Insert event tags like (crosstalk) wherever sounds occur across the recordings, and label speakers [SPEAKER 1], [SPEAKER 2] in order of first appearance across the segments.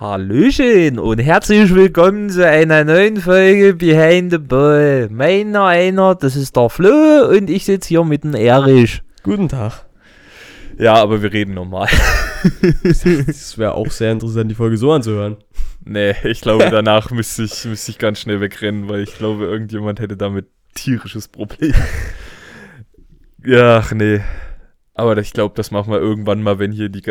[SPEAKER 1] Hallöchen und herzlich willkommen zu einer neuen Folge Behind the Ball. Meiner einer, das ist der Flo und ich sitze hier mit dem Erich.
[SPEAKER 2] Guten Tag.
[SPEAKER 1] Ja, aber wir reden normal. (laughs)
[SPEAKER 2] Es wäre auch sehr interessant, die Folge so anzuhören.
[SPEAKER 1] nee, ich glaube, danach müsste ich, müsste ich ganz schnell wegrennen, weil ich glaube, irgendjemand hätte damit tierisches Problem. ja, ach nee. Aber ich glaube, das machen wir irgendwann mal, wenn hier die.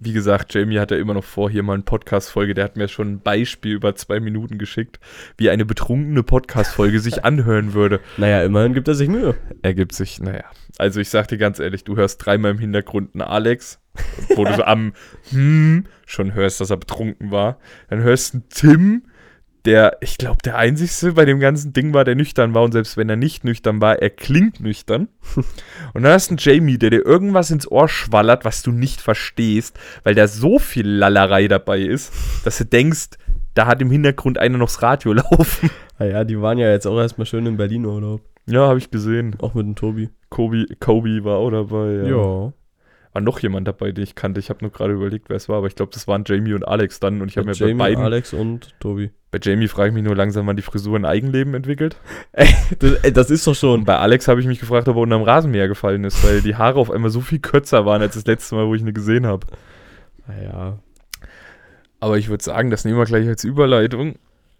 [SPEAKER 1] Wie gesagt, Jamie hat ja immer noch vor, hier mal eine Podcast-Folge. Der hat mir schon ein Beispiel über zwei Minuten geschickt, wie eine betrunkene Podcast-Folge sich (laughs) anhören würde.
[SPEAKER 2] Naja, immerhin gibt er sich Mühe.
[SPEAKER 1] ergibt sich, naja. Also ich sag dir ganz ehrlich, du hörst dreimal im Hintergrund einen Alex, wo du so am (laughs) hm schon hörst, dass er betrunken war. Dann hörst du einen Tim, der, ich glaube, der einzigste bei dem ganzen Ding war, der nüchtern war. Und selbst wenn er nicht nüchtern war, er klingt nüchtern. (laughs) Und dann hast du einen Jamie, der dir irgendwas ins Ohr schwallert, was du nicht verstehst, weil da so viel Lallerei dabei ist, dass du denkst, da hat im Hintergrund einer noch das Radio (laughs) laufen.
[SPEAKER 2] Naja, die waren ja jetzt auch erstmal schön in Berlin Urlaub.
[SPEAKER 1] Ja, habe ich gesehen.
[SPEAKER 2] Auch mit dem Tobi.
[SPEAKER 1] Kobe, Kobe war auch dabei.
[SPEAKER 2] Ja.
[SPEAKER 1] War noch jemand dabei, den ich kannte. Ich habe nur gerade überlegt, wer es war, aber ich glaube, das waren Jamie und Alex dann. Und ich habe mir
[SPEAKER 2] Mit
[SPEAKER 1] bei
[SPEAKER 2] Jamie,
[SPEAKER 1] beiden,
[SPEAKER 2] Alex und Tobi.
[SPEAKER 1] bei Jamie frage ich mich nur langsam, wann die Frisur ein Eigenleben entwickelt. (laughs)
[SPEAKER 2] Ey, das, ey, das ist doch
[SPEAKER 1] Und
[SPEAKER 2] schon.
[SPEAKER 1] bei Alex habe ich mich gefragt, ob er unterm Rasenmäher gefallen ist, weil die Haare auf einmal so viel kürzer waren als das letzte Mal, wo ich ihn gesehen habe.
[SPEAKER 2] Naja.
[SPEAKER 1] Aber ich würde sagen, das nehmen wir gleich als Überleitung,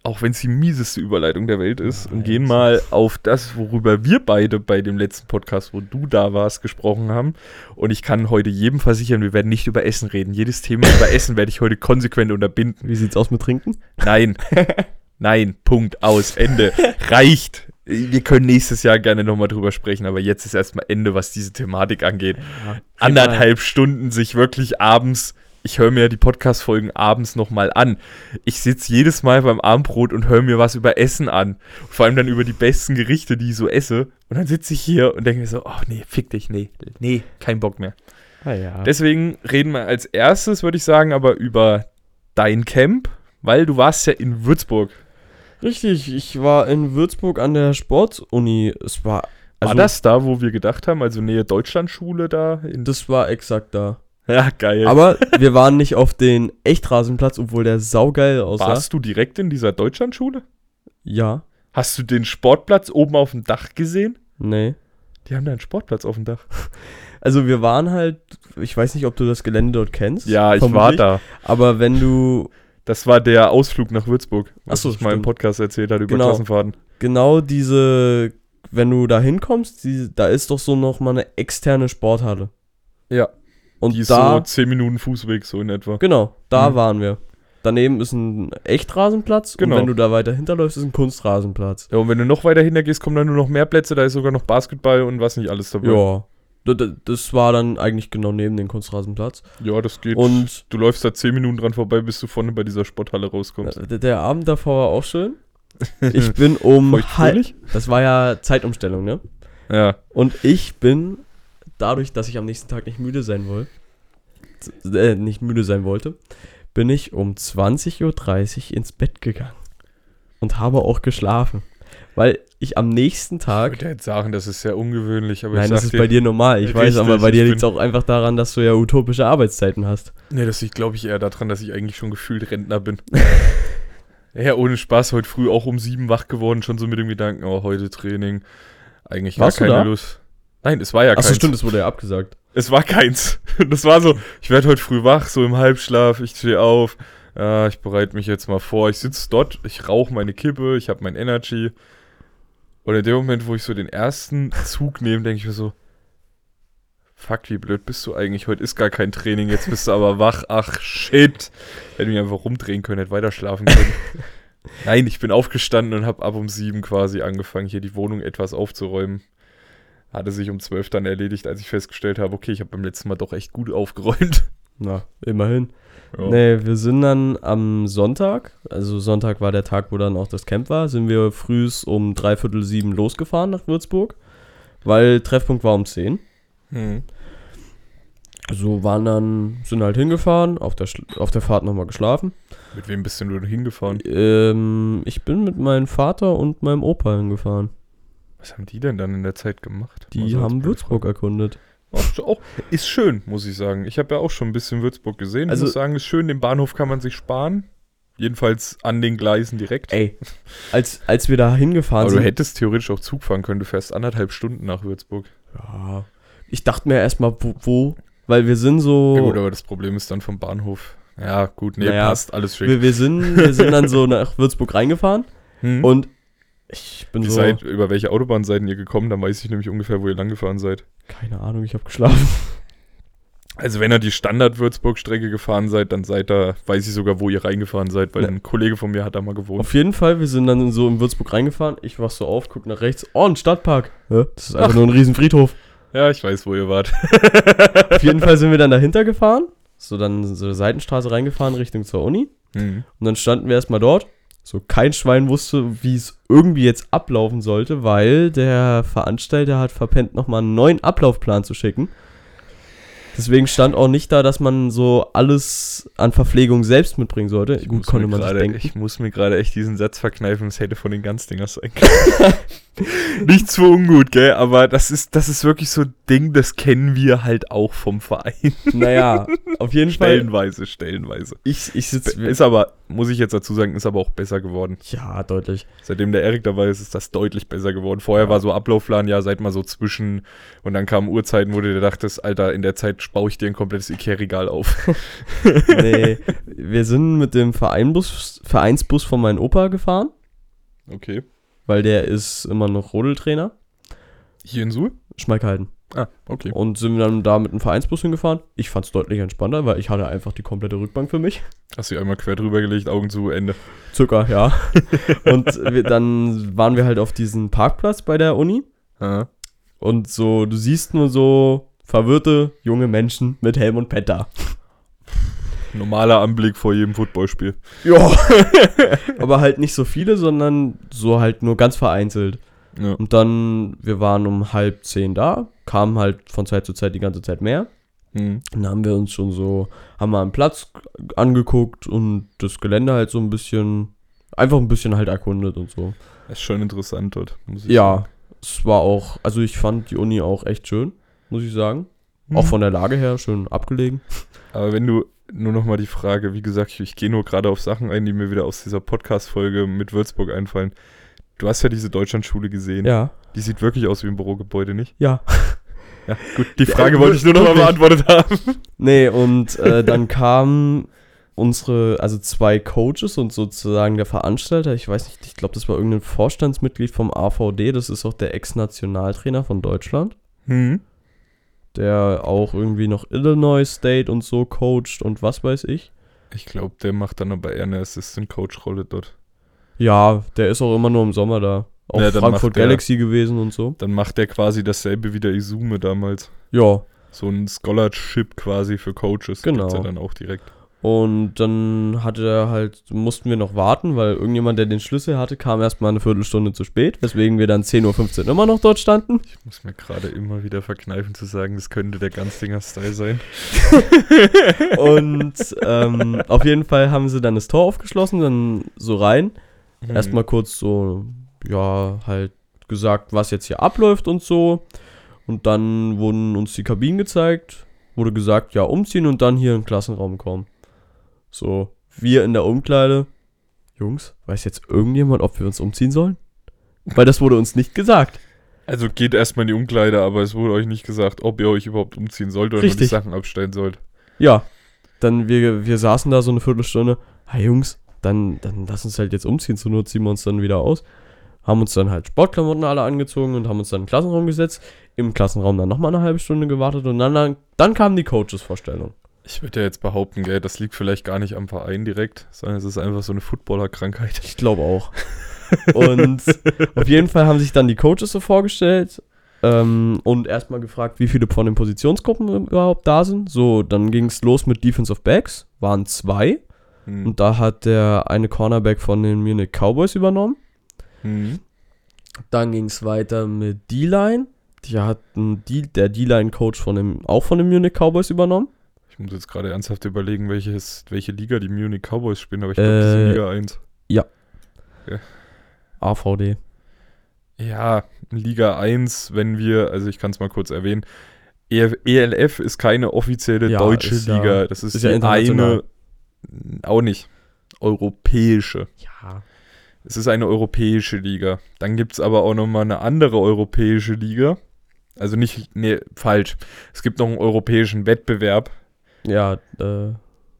[SPEAKER 1] auch wenn es die mieseste Überleitung der Welt ist, und gehen mal auf das, worüber wir beide bei dem letzten Podcast, wo du da warst, gesprochen haben. Und ich kann heute jedem versichern, wir werden nicht über Essen reden. Jedes Thema über (laughs) Essen werde ich heute konsequent unterbinden.
[SPEAKER 2] Wie sieht's aus mit Trinken?
[SPEAKER 1] Nein. (laughs) Nein. Punkt. Aus. Ende. Reicht. Wir können nächstes Jahr gerne nochmal drüber sprechen, aber jetzt ist erstmal Ende, was diese Thematik angeht. Anderthalb Stunden sich wirklich abends, ich höre mir ja die Podcast-Folgen abends nochmal an. Ich sitze jedes Mal beim Abendbrot und höre mir was über Essen an. Vor allem dann über die besten Gerichte, die ich so esse. Und dann sitze ich hier und denke mir so, oh nee, fick dich, nee, nee, kein Bock mehr.
[SPEAKER 2] Naja.
[SPEAKER 1] Deswegen reden wir als erstes, würde ich sagen, aber über dein Camp, weil du warst ja in Würzburg.
[SPEAKER 2] Richtig, ich war in Würzburg an der Sportuni. Es war. Also,
[SPEAKER 1] war das da, wo wir gedacht haben, also Nähe Deutschlandschule da?
[SPEAKER 2] Das war exakt da. (laughs)
[SPEAKER 1] ja, geil.
[SPEAKER 2] Aber wir waren nicht auf den Echtrasenplatz, obwohl der saugeil aussah.
[SPEAKER 1] warst du direkt in dieser Deutschlandschule?
[SPEAKER 2] Ja.
[SPEAKER 1] Hast du den Sportplatz oben auf dem Dach gesehen?
[SPEAKER 2] Nee.
[SPEAKER 1] Die haben da einen Sportplatz auf dem Dach. (laughs)
[SPEAKER 2] Also wir waren halt, ich weiß nicht, ob du das Gelände dort kennst.
[SPEAKER 1] Ja, ich war da.
[SPEAKER 2] Aber wenn du
[SPEAKER 1] Das war der Ausflug nach Würzburg, was
[SPEAKER 2] so,
[SPEAKER 1] ich mal im. Podcast erzählt habe über
[SPEAKER 2] Genau.
[SPEAKER 1] Klassenfahrten.
[SPEAKER 2] genau diese, wenn du da hinkommst, die, da ist doch so noch mal eine externe Sporthalle.
[SPEAKER 1] Ja.
[SPEAKER 2] Und
[SPEAKER 1] die ist
[SPEAKER 2] da,
[SPEAKER 1] so 10 Minuten Fußweg, so in etwa.
[SPEAKER 2] genau, da
[SPEAKER 1] Mhm.
[SPEAKER 2] waren wir. Daneben ist ein Echtrasenplatz
[SPEAKER 1] Genau.
[SPEAKER 2] und wenn du da weiter hinterläufst, ist ein Kunstrasenplatz.
[SPEAKER 1] Ja, und wenn du noch weiter hinter gehst, kommen dann nur noch mehr Plätze, da ist sogar noch Basketball und was nicht alles dabei.
[SPEAKER 2] Ja. Das war dann eigentlich genau neben dem Kunstrasenplatz.
[SPEAKER 1] Ja, das geht.
[SPEAKER 2] Und
[SPEAKER 1] du läufst da 10 Minuten dran vorbei, bis du vorne bei dieser Sporthalle rauskommst.
[SPEAKER 2] äh, der Abend davor war auch schön. Ich bin (laughs) um halb. Das war ja Zeitumstellung, ne?
[SPEAKER 1] Ja.
[SPEAKER 2] Und ich bin, dadurch, dass ich am nächsten Tag nicht müde sein wollte, äh, nicht müde sein wollte, bin ich um 20.30 Uhr ins Bett gegangen. Und habe auch geschlafen. Weil ich am nächsten
[SPEAKER 1] Ich
[SPEAKER 2] Tag.
[SPEAKER 1] würde jetzt sagen, das ist sehr ungewöhnlich, aber
[SPEAKER 2] Nein,
[SPEAKER 1] ich
[SPEAKER 2] das ist bei dir normal. Ich weiß, aber bei
[SPEAKER 1] ich
[SPEAKER 2] dir liegt es auch einfach daran, dass du ja utopische Arbeitszeiten hast.
[SPEAKER 1] Nee, das liegt, glaube ich, eher daran, dass ich eigentlich schon gefühlt Rentner bin. (laughs) ja, ohne Spaß, heute früh auch um sieben wach geworden, schon so mit dem Gedanken, oh, heute Training. Eigentlich
[SPEAKER 2] Warst
[SPEAKER 1] gar keine? Lust. Nein, es war ja
[SPEAKER 2] Achso,
[SPEAKER 1] keins.
[SPEAKER 2] stimmt, das wurde ja abgesagt.
[SPEAKER 1] Es war keins. (laughs) Das war so, ich werde heute früh wach, so im Halbschlaf, ich stehe auf, ja, ich bereite mich jetzt mal vor. Ich sitze dort, ich rauche meine Kippe, ich habe mein Energy. Und in dem Moment, wo ich so den ersten Zug nehme, denke ich mir so, fuck, wie blöd bist du eigentlich? Heute ist gar kein Training, jetzt bist du aber wach. Ach, shit. Hätte mich einfach rumdrehen können, hätte weiter schlafen können. (laughs) Nein, ich bin aufgestanden und habe ab um sieben quasi angefangen, hier die Wohnung etwas aufzuräumen. Hatte sich um zwölf dann erledigt, als ich festgestellt habe, okay, ich habe beim letzten Mal doch echt gut aufgeräumt. (laughs)
[SPEAKER 2] Na, immerhin.
[SPEAKER 1] Ja.
[SPEAKER 2] Nee, wir sind dann am Sonntag, also Sonntag war der Tag, wo dann auch das Camp war, sind wir frühs um dreiviertel sieben losgefahren nach Würzburg, weil Treffpunkt war um zehn.
[SPEAKER 1] Hm.
[SPEAKER 2] So waren dann, sind halt hingefahren, auf der, auf der Fahrt nochmal geschlafen.
[SPEAKER 1] Mit wem bist denn du denn hingefahren?
[SPEAKER 2] Ähm, ich bin mit meinem Vater und meinem Opa hingefahren.
[SPEAKER 1] Was haben die denn dann in der Zeit gemacht?
[SPEAKER 2] Die
[SPEAKER 1] als
[SPEAKER 2] haben Würzburg erkundet.
[SPEAKER 1] Frage. Auch, auch, ist schön, muss ich sagen. Ich habe ja auch schon ein bisschen Würzburg gesehen.
[SPEAKER 2] Also-
[SPEAKER 1] ich muss sagen, ist schön. Den Bahnhof kann man sich sparen. Jedenfalls an den Gleisen direkt.
[SPEAKER 2] Ey, als, als wir da hingefahren
[SPEAKER 1] Aber du
[SPEAKER 2] sind.
[SPEAKER 1] hättest theoretisch auch Zug fahren können. Du fährst anderthalb Stunden nach Würzburg.
[SPEAKER 2] Ja. Ich dachte mir erstmal, wo, wo, weil wir sind so.
[SPEAKER 1] Ja gut, aber das Problem ist dann vom Bahnhof. Ja, gut, nee,
[SPEAKER 2] Naja,
[SPEAKER 1] passt, alles schick.
[SPEAKER 2] wir, wir, sind, wir sind dann so (laughs) nach Würzburg reingefahren
[SPEAKER 1] Hm?
[SPEAKER 2] und ich bin
[SPEAKER 1] Ihr
[SPEAKER 2] so.
[SPEAKER 1] seid, über welche Autobahn seid ihr gekommen? Dann weiß ich nämlich ungefähr, wo ihr langgefahren seid.
[SPEAKER 2] Keine Ahnung, ich habe geschlafen. (laughs)
[SPEAKER 1] Also wenn ihr die Standard-Würzburg-Strecke gefahren seid, dann seid ihr, weiß ich sogar, wo ihr reingefahren seid, weil
[SPEAKER 2] Ja.
[SPEAKER 1] ein Kollege von mir hat da mal gewohnt.
[SPEAKER 2] Auf jeden Fall, wir sind dann so in Würzburg reingefahren. Ich wach so auf, guck nach rechts. Oh, ein Stadtpark. Hä? Das ist einfach
[SPEAKER 1] Ach. (laughs)
[SPEAKER 2] nur ein riesen Friedhof.
[SPEAKER 1] Ja, ich weiß, wo ihr wart. (laughs)
[SPEAKER 2] Auf jeden Fall sind wir dann dahinter gefahren. So dann so eine Seitenstraße reingefahren Richtung zur Uni.
[SPEAKER 1] Hm.
[SPEAKER 2] Und dann standen wir erstmal dort. So kein Schwein wusste, wie es irgendwie jetzt ablaufen sollte, weil der Veranstalter hat verpennt, nochmal einen neuen Ablaufplan zu schicken. Deswegen stand auch nicht da, dass man so alles an Verpflegung selbst mitbringen sollte.
[SPEAKER 1] Ich,
[SPEAKER 2] Gut,
[SPEAKER 1] muss
[SPEAKER 2] konnte man sich
[SPEAKER 1] gerade-
[SPEAKER 2] denken.
[SPEAKER 1] ich muss mir gerade echt diesen Satz verkneifen, es hätte von den Ganzdingers sein können. (laughs) Nichts für ungut, gell? Aber das ist, das ist wirklich so ein Ding, das kennen wir halt auch vom Verein.
[SPEAKER 2] Naja, auf jeden (laughs) Fall.
[SPEAKER 1] Stellenweise, stellenweise.
[SPEAKER 2] Ich, ich sitze.
[SPEAKER 1] Ist aber, muss ich jetzt dazu sagen, ist aber auch besser geworden.
[SPEAKER 2] Ja, deutlich.
[SPEAKER 1] Seitdem der Erik dabei ist, ist das deutlich besser geworden. Vorher war so Ablaufplan, ja, seid mal so zwischen und dann kamen Uhrzeiten, wo du dir dachtest, Alter, in der Zeit baue ich dir ein komplettes Ikea-Regal auf. (laughs)
[SPEAKER 2] Nee, wir sind mit dem Vereinbus, Vereinsbus von meinem Opa gefahren,
[SPEAKER 1] Okay.
[SPEAKER 2] weil der ist immer noch Rodeltrainer.
[SPEAKER 1] Hier in Suhl?
[SPEAKER 2] Schmalkalden.
[SPEAKER 1] Ah, okay.
[SPEAKER 2] Und sind wir dann da mit dem Vereinsbus hingefahren. Ich fand es deutlich entspannter, weil ich hatte einfach die komplette Rückbank für mich.
[SPEAKER 1] Hast du einmal quer drüber gelegt, Augen zu, Ende.
[SPEAKER 2] Zucker, ja. (laughs) Und wir, dann waren wir halt auf diesem Parkplatz bei der Uni.
[SPEAKER 1] Ah.
[SPEAKER 2] Und so, du siehst nur so verwirrte junge Menschen mit Helm und Pet da.
[SPEAKER 1] Normaler Anblick vor jedem Footballspiel.
[SPEAKER 2] Ja. (laughs) Aber halt nicht so viele, sondern so halt nur ganz vereinzelt.
[SPEAKER 1] Ja.
[SPEAKER 2] Und dann, wir waren um halb zehn da, kamen halt von Zeit zu Zeit die ganze Zeit mehr.
[SPEAKER 1] Hm.
[SPEAKER 2] Und dann haben wir uns schon so, haben wir einen Platz angeguckt und das Gelände halt so ein bisschen, einfach ein bisschen halt erkundet und so.
[SPEAKER 1] Das ist schon interessant dort, muss ich
[SPEAKER 2] Ja,
[SPEAKER 1] sagen.
[SPEAKER 2] es war auch, also ich fand die Uni auch echt schön, muss ich sagen. Auch
[SPEAKER 1] Mhm.
[SPEAKER 2] von der Lage her schön abgelegen.
[SPEAKER 1] Aber wenn du nur noch mal die Frage, wie gesagt, ich, ich gehe nur gerade auf Sachen ein, die mir wieder aus dieser Podcast-Folge mit Würzburg einfallen. Du hast ja diese Deutschlandschule gesehen.
[SPEAKER 2] Ja.
[SPEAKER 1] Die sieht wirklich aus wie ein Bürogebäude, nicht?
[SPEAKER 2] Ja.
[SPEAKER 1] Ja, gut. Die
[SPEAKER 2] Ja,
[SPEAKER 1] Frage
[SPEAKER 2] wir-
[SPEAKER 1] wollte ich nur noch mal beantwortet haben.
[SPEAKER 2] Nee, und äh, dann kamen unsere, also zwei Coaches und sozusagen der Veranstalter, ich weiß nicht, ich glaube, das war irgendein Vorstandsmitglied vom AVD, das ist auch der Ex-Nationaltrainer von Deutschland,
[SPEAKER 1] Hm.
[SPEAKER 2] der auch irgendwie noch Illinois State und so coacht und was weiß ich.
[SPEAKER 1] Ich glaube, der macht dann aber eher eine Assistant-Coach-Rolle dort.
[SPEAKER 2] Ja, der ist auch immer nur im Sommer da. Auch
[SPEAKER 1] Ja,
[SPEAKER 2] Frankfurt
[SPEAKER 1] der-
[SPEAKER 2] Galaxy gewesen und so.
[SPEAKER 1] Dann macht der quasi dasselbe wie der Izume damals.
[SPEAKER 2] Ja,
[SPEAKER 1] So ein Scholarship quasi für Coaches.
[SPEAKER 2] Genau.
[SPEAKER 1] Gibt's ja dann auch direkt.
[SPEAKER 2] Und dann hatte er halt, mussten wir noch warten, weil irgendjemand, der den Schlüssel hatte, kam erstmal eine Viertelstunde zu spät, weswegen wir dann 10.15 Uhr immer noch dort standen.
[SPEAKER 1] Ich muss mir gerade immer wieder verkneifen zu sagen, das könnte der Ganzdinger-Style sein. (laughs)
[SPEAKER 2] Und ähm, auf jeden Fall haben sie dann das Tor aufgeschlossen, dann so rein.
[SPEAKER 1] Mhm.
[SPEAKER 2] Erstmal kurz so, ja, halt gesagt, was jetzt hier abläuft und so. Und dann wurden uns die Kabinen gezeigt, wurde gesagt, ja, umziehen und dann hier in den Klassenraum kommen. So, wir in der Umkleide. Jungs, weiß jetzt irgendjemand, ob wir uns umziehen sollen? Weil das wurde uns nicht gesagt.
[SPEAKER 1] Also geht erstmal in die Umkleide, aber es wurde euch nicht gesagt, ob ihr euch überhaupt umziehen sollt oder nur die
[SPEAKER 2] Richtig.
[SPEAKER 1] Sachen abstellen sollt.
[SPEAKER 2] Ja, dann wir, wir saßen da so eine Viertelstunde. Hey Jungs, dann, dann lass uns halt jetzt umziehen. Zur Not ziehen wir uns dann wieder aus. Haben uns dann halt Sportklamotten alle angezogen und haben uns dann in den Klassenraum gesetzt. Im Klassenraum dann nochmal eine halbe Stunde gewartet und dann, dann, dann kam die Coaches-Vorstellung.
[SPEAKER 1] Ich würde ja jetzt behaupten, gell, das liegt vielleicht gar nicht am Verein direkt, sondern es ist einfach so eine Footballer-Krankheit.
[SPEAKER 2] Ich glaube auch. Und auf jeden Fall haben sich dann die Coaches so vorgestellt ähm, und erstmal gefragt, wie viele von den Positionsgruppen überhaupt da sind. So, dann ging es los mit Defensive Backs, waren zwei.
[SPEAKER 1] Hm.
[SPEAKER 2] Und da hat der eine Cornerback von den Munich Cowboys übernommen.
[SPEAKER 1] Hm.
[SPEAKER 2] Dann ging es weiter mit D-Line. Die hat ein D der D-Line-Coach von dem, auch von den Munich Cowboys übernommen.
[SPEAKER 1] Ich muss jetzt gerade ernsthaft überlegen, welches, welche Liga die Munich Cowboys spielen, aber ich glaube, das
[SPEAKER 2] Äh,
[SPEAKER 1] ist Liga 1.
[SPEAKER 2] AVD.
[SPEAKER 1] Ja, Liga 1, wenn wir, also ich kann es mal kurz erwähnen, ELF ist keine offizielle
[SPEAKER 2] Ja,
[SPEAKER 1] deutsche
[SPEAKER 2] ist ja-
[SPEAKER 1] Liga. das ist,
[SPEAKER 2] ist ja
[SPEAKER 1] die eine, auch nicht. europäische.
[SPEAKER 2] Ja.
[SPEAKER 1] Es ist eine europäische Liga. Dann gibt es aber auch nochmal eine andere europäische Liga. Also nicht, nee, falsch. Es gibt noch einen europäischen Wettbewerb.
[SPEAKER 2] Ja, äh,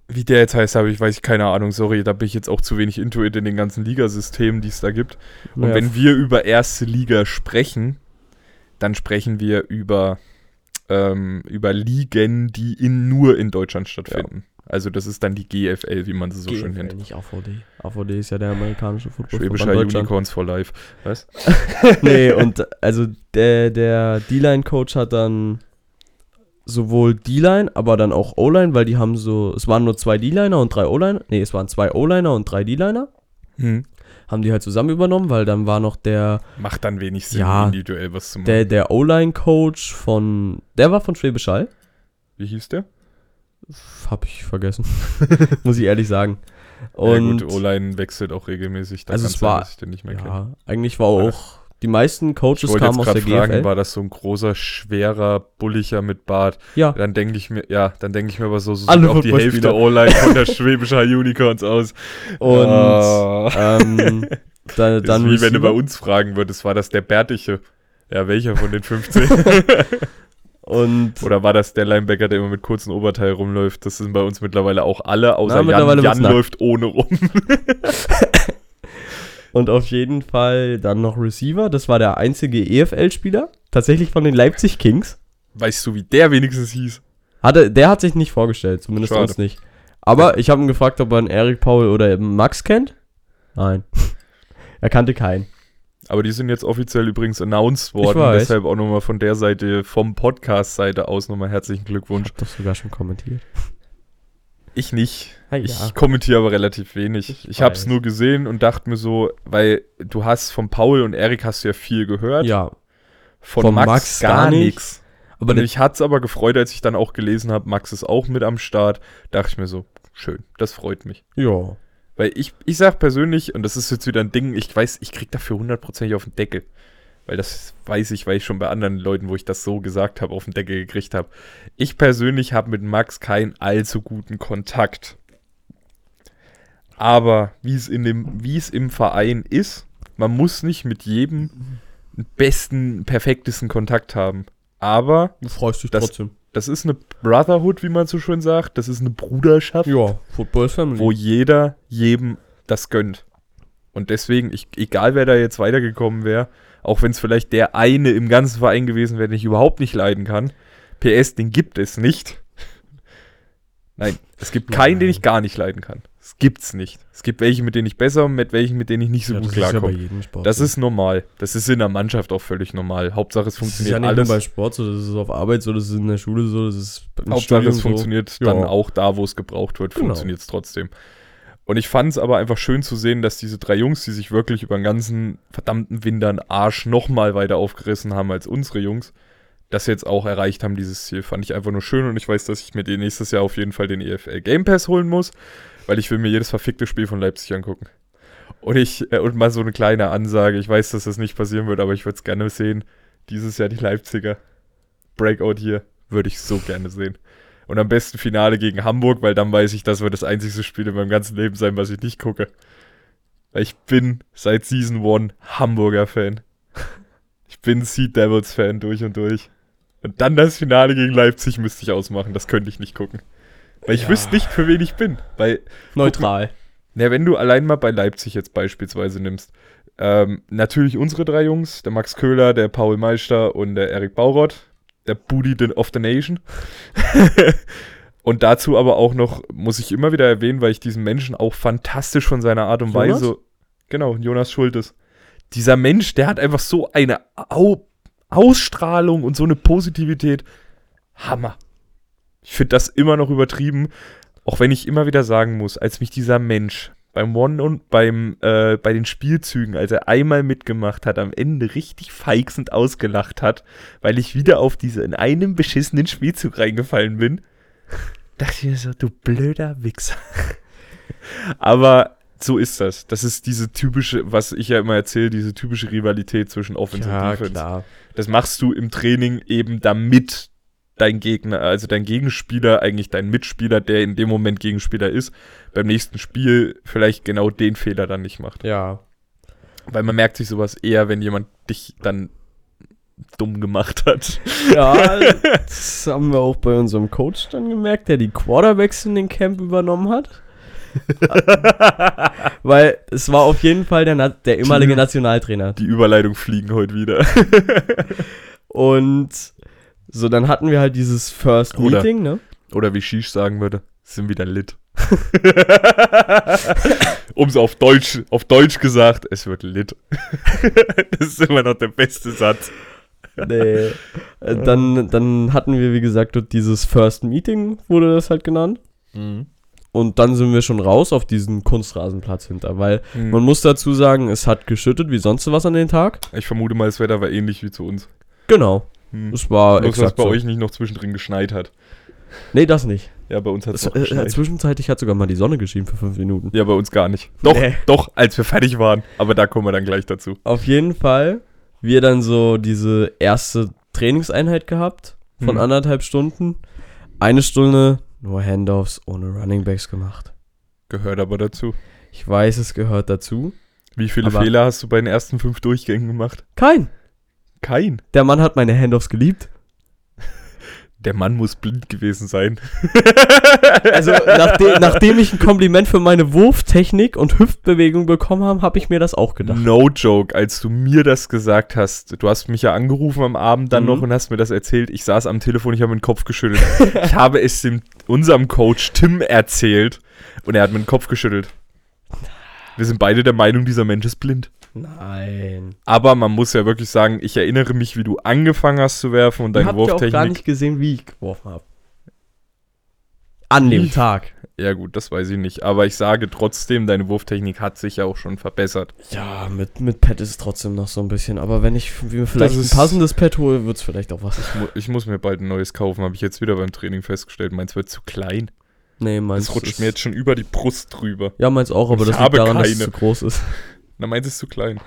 [SPEAKER 1] Wie der jetzt heißt, habe ich, weiß ich keine Ahnung. Sorry, da bin ich jetzt auch zu wenig intuit in den ganzen Ligasystemen, die es da gibt. Und
[SPEAKER 2] naja,
[SPEAKER 1] wenn wir über erste Liga sprechen, dann sprechen wir über, ähm, über Ligen, die in, nur in Deutschland stattfinden. Also das ist dann die GFL, wie man sie so schön
[SPEAKER 2] GFL,
[SPEAKER 1] nennt.
[SPEAKER 2] nicht AVD. AVD ist ja der amerikanische Football
[SPEAKER 1] Schwäbischer Unicorns for Life. Was? (laughs)
[SPEAKER 2] nee, und also der, der D-Line-Coach hat dann sowohl D-Line, aber dann auch O-Line, weil die haben so, es waren nur zwei D-Liner und drei O-Liner. Nee, es waren zwei O-Liner und drei D-Liner.
[SPEAKER 1] Hm.
[SPEAKER 2] Haben die halt zusammen übernommen, weil dann war noch der,
[SPEAKER 1] Macht dann wenig Sinn,
[SPEAKER 2] Ja,
[SPEAKER 1] individuell was zu machen.
[SPEAKER 2] der, der O-Line-Coach von, der war von Schwäbisch Hall.
[SPEAKER 1] Wie hieß der?
[SPEAKER 2] Hab ich vergessen. (laughs) Muss ich ehrlich sagen.
[SPEAKER 1] ja
[SPEAKER 2] Und
[SPEAKER 1] gut, O-Line wechselt auch regelmäßig. Da
[SPEAKER 2] Also es
[SPEAKER 1] sein,
[SPEAKER 2] war-
[SPEAKER 1] dass ich den nicht mehr kenne.
[SPEAKER 2] ja, eigentlich war auch, die meisten
[SPEAKER 1] Ich
[SPEAKER 2] Coaches kamen aus der
[SPEAKER 1] fragen,
[SPEAKER 2] GFL.
[SPEAKER 1] war das so ein großer, schwerer, bulliger mit Bart?
[SPEAKER 2] Ja,
[SPEAKER 1] Dann denke ich mir, ja, dann denke ich mir aber so, so
[SPEAKER 2] Alle
[SPEAKER 1] sieht auch die. Hälfte O-Line von der Schwäbischer Unicorns aus.
[SPEAKER 2] und
[SPEAKER 1] Ah.
[SPEAKER 2] ähm, (laughs) da, dann
[SPEAKER 1] ist wie wenn du bei uns fragen würdest, war das der Bärtige? Ja, welcher von den 15? (laughs)
[SPEAKER 2] und
[SPEAKER 1] Oder war das der Linebacker, der immer mit kurzen Oberteil rumläuft? Das sind bei uns mittlerweile auch alle, außer
[SPEAKER 2] Na,
[SPEAKER 1] Jan. Jan läuft ohne rum. (laughs)
[SPEAKER 2] Und auf jeden Fall dann noch Receiver. Das war der einzige EFL-Spieler. Tatsächlich von den Leipzig Kings.
[SPEAKER 1] Weißt du, wie der wenigstens hieß?
[SPEAKER 2] Hatte, der hat sich nicht vorgestellt, zumindest
[SPEAKER 1] Schade.
[SPEAKER 2] uns nicht. Aber ich habe ihn gefragt, ob er einen Eric Paul oder eben Max kennt. Nein. (laughs) er kannte keinen.
[SPEAKER 1] Aber die sind jetzt offiziell übrigens announced worden. Deshalb auch nochmal von der Seite, vom Podcast-Seite aus nochmal herzlichen
[SPEAKER 2] Ich
[SPEAKER 1] Glückwunsch.
[SPEAKER 2] habe doch sogar schon kommentiert.
[SPEAKER 1] Ich nicht.
[SPEAKER 2] Ah,
[SPEAKER 1] Ich kommentiere aber relativ wenig.
[SPEAKER 2] Ich
[SPEAKER 1] Ich, habe es nur gesehen und dachte mir so, weil du hast von Paul und Erik hast du ja viel gehört.
[SPEAKER 2] Ja,
[SPEAKER 1] Von,
[SPEAKER 2] von
[SPEAKER 1] Max,
[SPEAKER 2] Max
[SPEAKER 1] gar nichts.
[SPEAKER 2] aber
[SPEAKER 1] ich hatte es aber gefreut, als ich dann auch gelesen habe, Max ist auch mit am Start. Dachte ich mir so, schön, das freut mich.
[SPEAKER 2] ja.
[SPEAKER 1] Weil ich, ich sag persönlich, und das ist jetzt wieder ein Ding, ich weiß, ich krieg dafür hundertprozentig auf den Deckel. Weil das weiß ich, weil ich schon bei anderen Leuten, wo ich das so gesagt habe, auf den Deckel gekriegt habe. Ich persönlich habe mit Max keinen allzu guten Kontakt. Aber wie es in dem, wie es im Verein ist, man muss nicht mit jedem den besten, perfektesten Kontakt haben. Aber
[SPEAKER 2] Du freust dich
[SPEAKER 1] Das-
[SPEAKER 2] trotzdem.
[SPEAKER 1] Das ist eine Brotherhood, wie man so schön sagt. Das ist eine Bruderschaft
[SPEAKER 2] Ja, Football Family.
[SPEAKER 1] wo jeder jedem das gönnt. Und deswegen, ich, egal wer da jetzt weitergekommen wäre, auch wenn es vielleicht der eine im ganzen Verein gewesen wäre, den ich überhaupt nicht leiden kann, PS, den gibt es nicht. (laughs) Nein, es gibt keinen, den ich gar nicht leiden kann. Es gibt's nicht. Es gibt welche, mit denen ich besser und mit welchen, mit denen ich nicht so
[SPEAKER 2] ja,
[SPEAKER 1] gut
[SPEAKER 2] das ist ja
[SPEAKER 1] klarkomme. Das
[SPEAKER 2] so.
[SPEAKER 1] ist normal. Das ist in der Mannschaft auch völlig normal. Hauptsache es
[SPEAKER 2] Das ist
[SPEAKER 1] funktioniert
[SPEAKER 2] ja nicht
[SPEAKER 1] alles.
[SPEAKER 2] nur bei Sport so, das ist auf Arbeit so, das ist in der Schule so, das ist im
[SPEAKER 1] Hauptsache
[SPEAKER 2] Studium
[SPEAKER 1] es
[SPEAKER 2] so.
[SPEAKER 1] funktioniert
[SPEAKER 2] Ja.
[SPEAKER 1] dann auch da, wo es gebraucht wird,
[SPEAKER 2] Genau.
[SPEAKER 1] funktioniert es trotzdem. Und ich fand es aber einfach schön zu sehen, dass diese drei Jungs, die sich wirklich über den ganzen verdammten Windern Arsch nochmal weiter aufgerissen haben als unsere Jungs, das jetzt auch erreicht haben, dieses Ziel. Fand ich einfach nur schön und ich weiß, dass ich mir nächstes Jahr auf jeden Fall den EFL Game Pass holen muss, weil ich will mir jedes verfickte Spiel von Leipzig angucken. Und ich, äh, und mal so eine kleine Ansage, ich weiß, dass das nicht passieren wird, aber ich würde es gerne sehen. Dieses Jahr die Leipziger. Breakout hier. Würde ich so gerne sehen. Und am besten Finale gegen Hamburg, weil dann weiß ich, das wird das einzigste Spiel in meinem ganzen Leben sein, was ich nicht gucke. Ich bin seit Season 1 Hamburger Fan. Ich bin Sea Devils Fan durch und durch. Und dann das Finale gegen Leipzig müsste ich ausmachen. Das könnte ich nicht gucken. Weil ich
[SPEAKER 2] Ja.
[SPEAKER 1] wüsste nicht, für wen ich bin. Weil
[SPEAKER 2] Neutral.
[SPEAKER 1] na, wenn du allein mal bei Leipzig jetzt beispielsweise nimmst, ähm, natürlich unsere drei Jungs, der Max Köhler, der Paul Meister und der Erik Baurott, der Booty of the Nation. (laughs) und dazu aber auch noch, muss ich immer wieder erwähnen, weil ich diesen Menschen auch fantastisch von seiner Art und
[SPEAKER 2] Jonas?
[SPEAKER 1] Weise. Genau, Jonas Schultes. Dieser Mensch, der hat einfach so eine Au Ausstrahlung und so eine Positivität. Hammer. Ich finde das immer noch übertrieben. Auch wenn ich immer wieder sagen muss, als mich dieser Mensch beim One und beim, äh, bei den Spielzügen, als er einmal mitgemacht hat, am Ende richtig feixend ausgelacht hat, weil ich wieder auf diese in einem beschissenen Spielzug reingefallen bin, dachte ich mir so, du blöder Wichser. Aber so ist das. Das ist diese typische, was ich ja immer erzähle, diese typische Rivalität zwischen Offense und
[SPEAKER 2] Ja,
[SPEAKER 1] Defense.
[SPEAKER 2] klar.
[SPEAKER 1] Das machst du im Training eben damit dein Gegner, also dein Gegenspieler, eigentlich dein Mitspieler, der in dem Moment Gegenspieler ist, beim nächsten Spiel vielleicht genau den Fehler dann nicht macht.
[SPEAKER 2] Ja.
[SPEAKER 1] Weil man merkt sich sowas eher, wenn jemand dich dann dumm gemacht hat.
[SPEAKER 2] Ja, (laughs) das haben wir auch bei unserem Coach dann gemerkt, der die Quarterbacks in den Camp übernommen hat. (laughs) Weil es war auf jeden Fall der, Na der ehemalige Nationaltrainer.
[SPEAKER 1] Die Überleitung fliegen heute wieder. (laughs)
[SPEAKER 2] Und so, dann hatten wir halt dieses First
[SPEAKER 1] Oder-
[SPEAKER 2] Meeting, ne?
[SPEAKER 1] Oder wie Shish sagen würde, sind wieder lit. (laughs) um es auf Deutsch, auf Deutsch gesagt, es wird lit. (laughs) das ist immer noch der beste Satz.
[SPEAKER 2] Nee. Äh, dann, dann hatten wir, wie gesagt, dort dieses First Meeting, wurde das halt genannt. Und dann sind wir schon raus auf diesen Kunstrasenplatz hinter, weil
[SPEAKER 1] Hm.
[SPEAKER 2] man muss dazu sagen, es hat geschüttet wie sonst was an den Tag.
[SPEAKER 1] Ich vermute mal, das Wetter war ähnlich wie zu uns.
[SPEAKER 2] Genau.
[SPEAKER 1] Hm.
[SPEAKER 2] Es war
[SPEAKER 1] Bloß, dass
[SPEAKER 2] exakt
[SPEAKER 1] bei
[SPEAKER 2] so.
[SPEAKER 1] euch nicht noch zwischendrin geschneit hat.
[SPEAKER 2] Nee, das nicht.
[SPEAKER 1] Ja, bei uns hat es auch
[SPEAKER 2] äh, äh,
[SPEAKER 1] geschneit.
[SPEAKER 2] zwischenzeitlich hat sogar mal die Sonne geschienen für fünf Minuten.
[SPEAKER 1] Ja, bei uns gar nicht. Doch,
[SPEAKER 2] Nee.
[SPEAKER 1] doch, als wir fertig waren. Aber da kommen wir dann gleich dazu.
[SPEAKER 2] Auf jeden Fall, wir dann so diese erste Trainingseinheit gehabt von
[SPEAKER 1] Hm.
[SPEAKER 2] anderthalb Stunden. Eine Stunde nur Handoffs ohne Runningbacks gemacht.
[SPEAKER 1] Gehört aber dazu.
[SPEAKER 2] Ich weiß, es gehört dazu.
[SPEAKER 1] Wie viele
[SPEAKER 2] Aber-
[SPEAKER 1] Fehler hast du bei den ersten fünf Durchgängen gemacht?
[SPEAKER 2] Kein.
[SPEAKER 1] Kein.
[SPEAKER 2] Der Mann hat meine Handoffs geliebt. (laughs)
[SPEAKER 1] Der Mann muss blind gewesen sein. (laughs)
[SPEAKER 2] Also, nachdem, nachdem ich ein Kompliment für meine Wurftechnik und Hüftbewegung bekommen habe, habe ich mir das auch gedacht.
[SPEAKER 1] No joke, als du mir das gesagt hast, du hast mich ja angerufen am Abend dann
[SPEAKER 2] Mhm.
[SPEAKER 1] noch und hast mir das erzählt. Ich saß am Telefon, ich habe den Kopf geschüttelt. ich (laughs) habe es dem, unserem Coach Tim erzählt und er hat mir den Kopf geschüttelt. Wir sind beide der Meinung, dieser Mensch ist blind.
[SPEAKER 2] Nein.
[SPEAKER 1] Aber man muss ja wirklich sagen, ich erinnere mich, wie du angefangen hast zu werfen und deine
[SPEAKER 2] habt ja auch gar
[SPEAKER 1] Wurftechnik.
[SPEAKER 2] nicht gesehen, wie ich geworfen habe. An dem? Tag.
[SPEAKER 1] Ja, gut, das weiß ich nicht. Aber ich sage trotzdem, deine Wurftechnik hat sich ja auch schon verbessert.
[SPEAKER 2] Ja, mit, mit Pad ist es trotzdem noch so ein bisschen. Aber wenn ich mir vielleicht ein passendes Pad hole, wird es vielleicht auch was.
[SPEAKER 1] Ich, mu ich muss mir bald ein neues kaufen, habe ich jetzt wieder beim Training festgestellt. Meins wird zu klein.
[SPEAKER 2] Nee, meins
[SPEAKER 1] Das rutscht mir jetzt schon über die Brust drüber.
[SPEAKER 2] Ja, meins auch, aber
[SPEAKER 1] Ich
[SPEAKER 2] das liegt
[SPEAKER 1] habe
[SPEAKER 2] daran, dass es
[SPEAKER 1] keine.
[SPEAKER 2] zu groß ist.
[SPEAKER 1] Na, meins ist zu klein.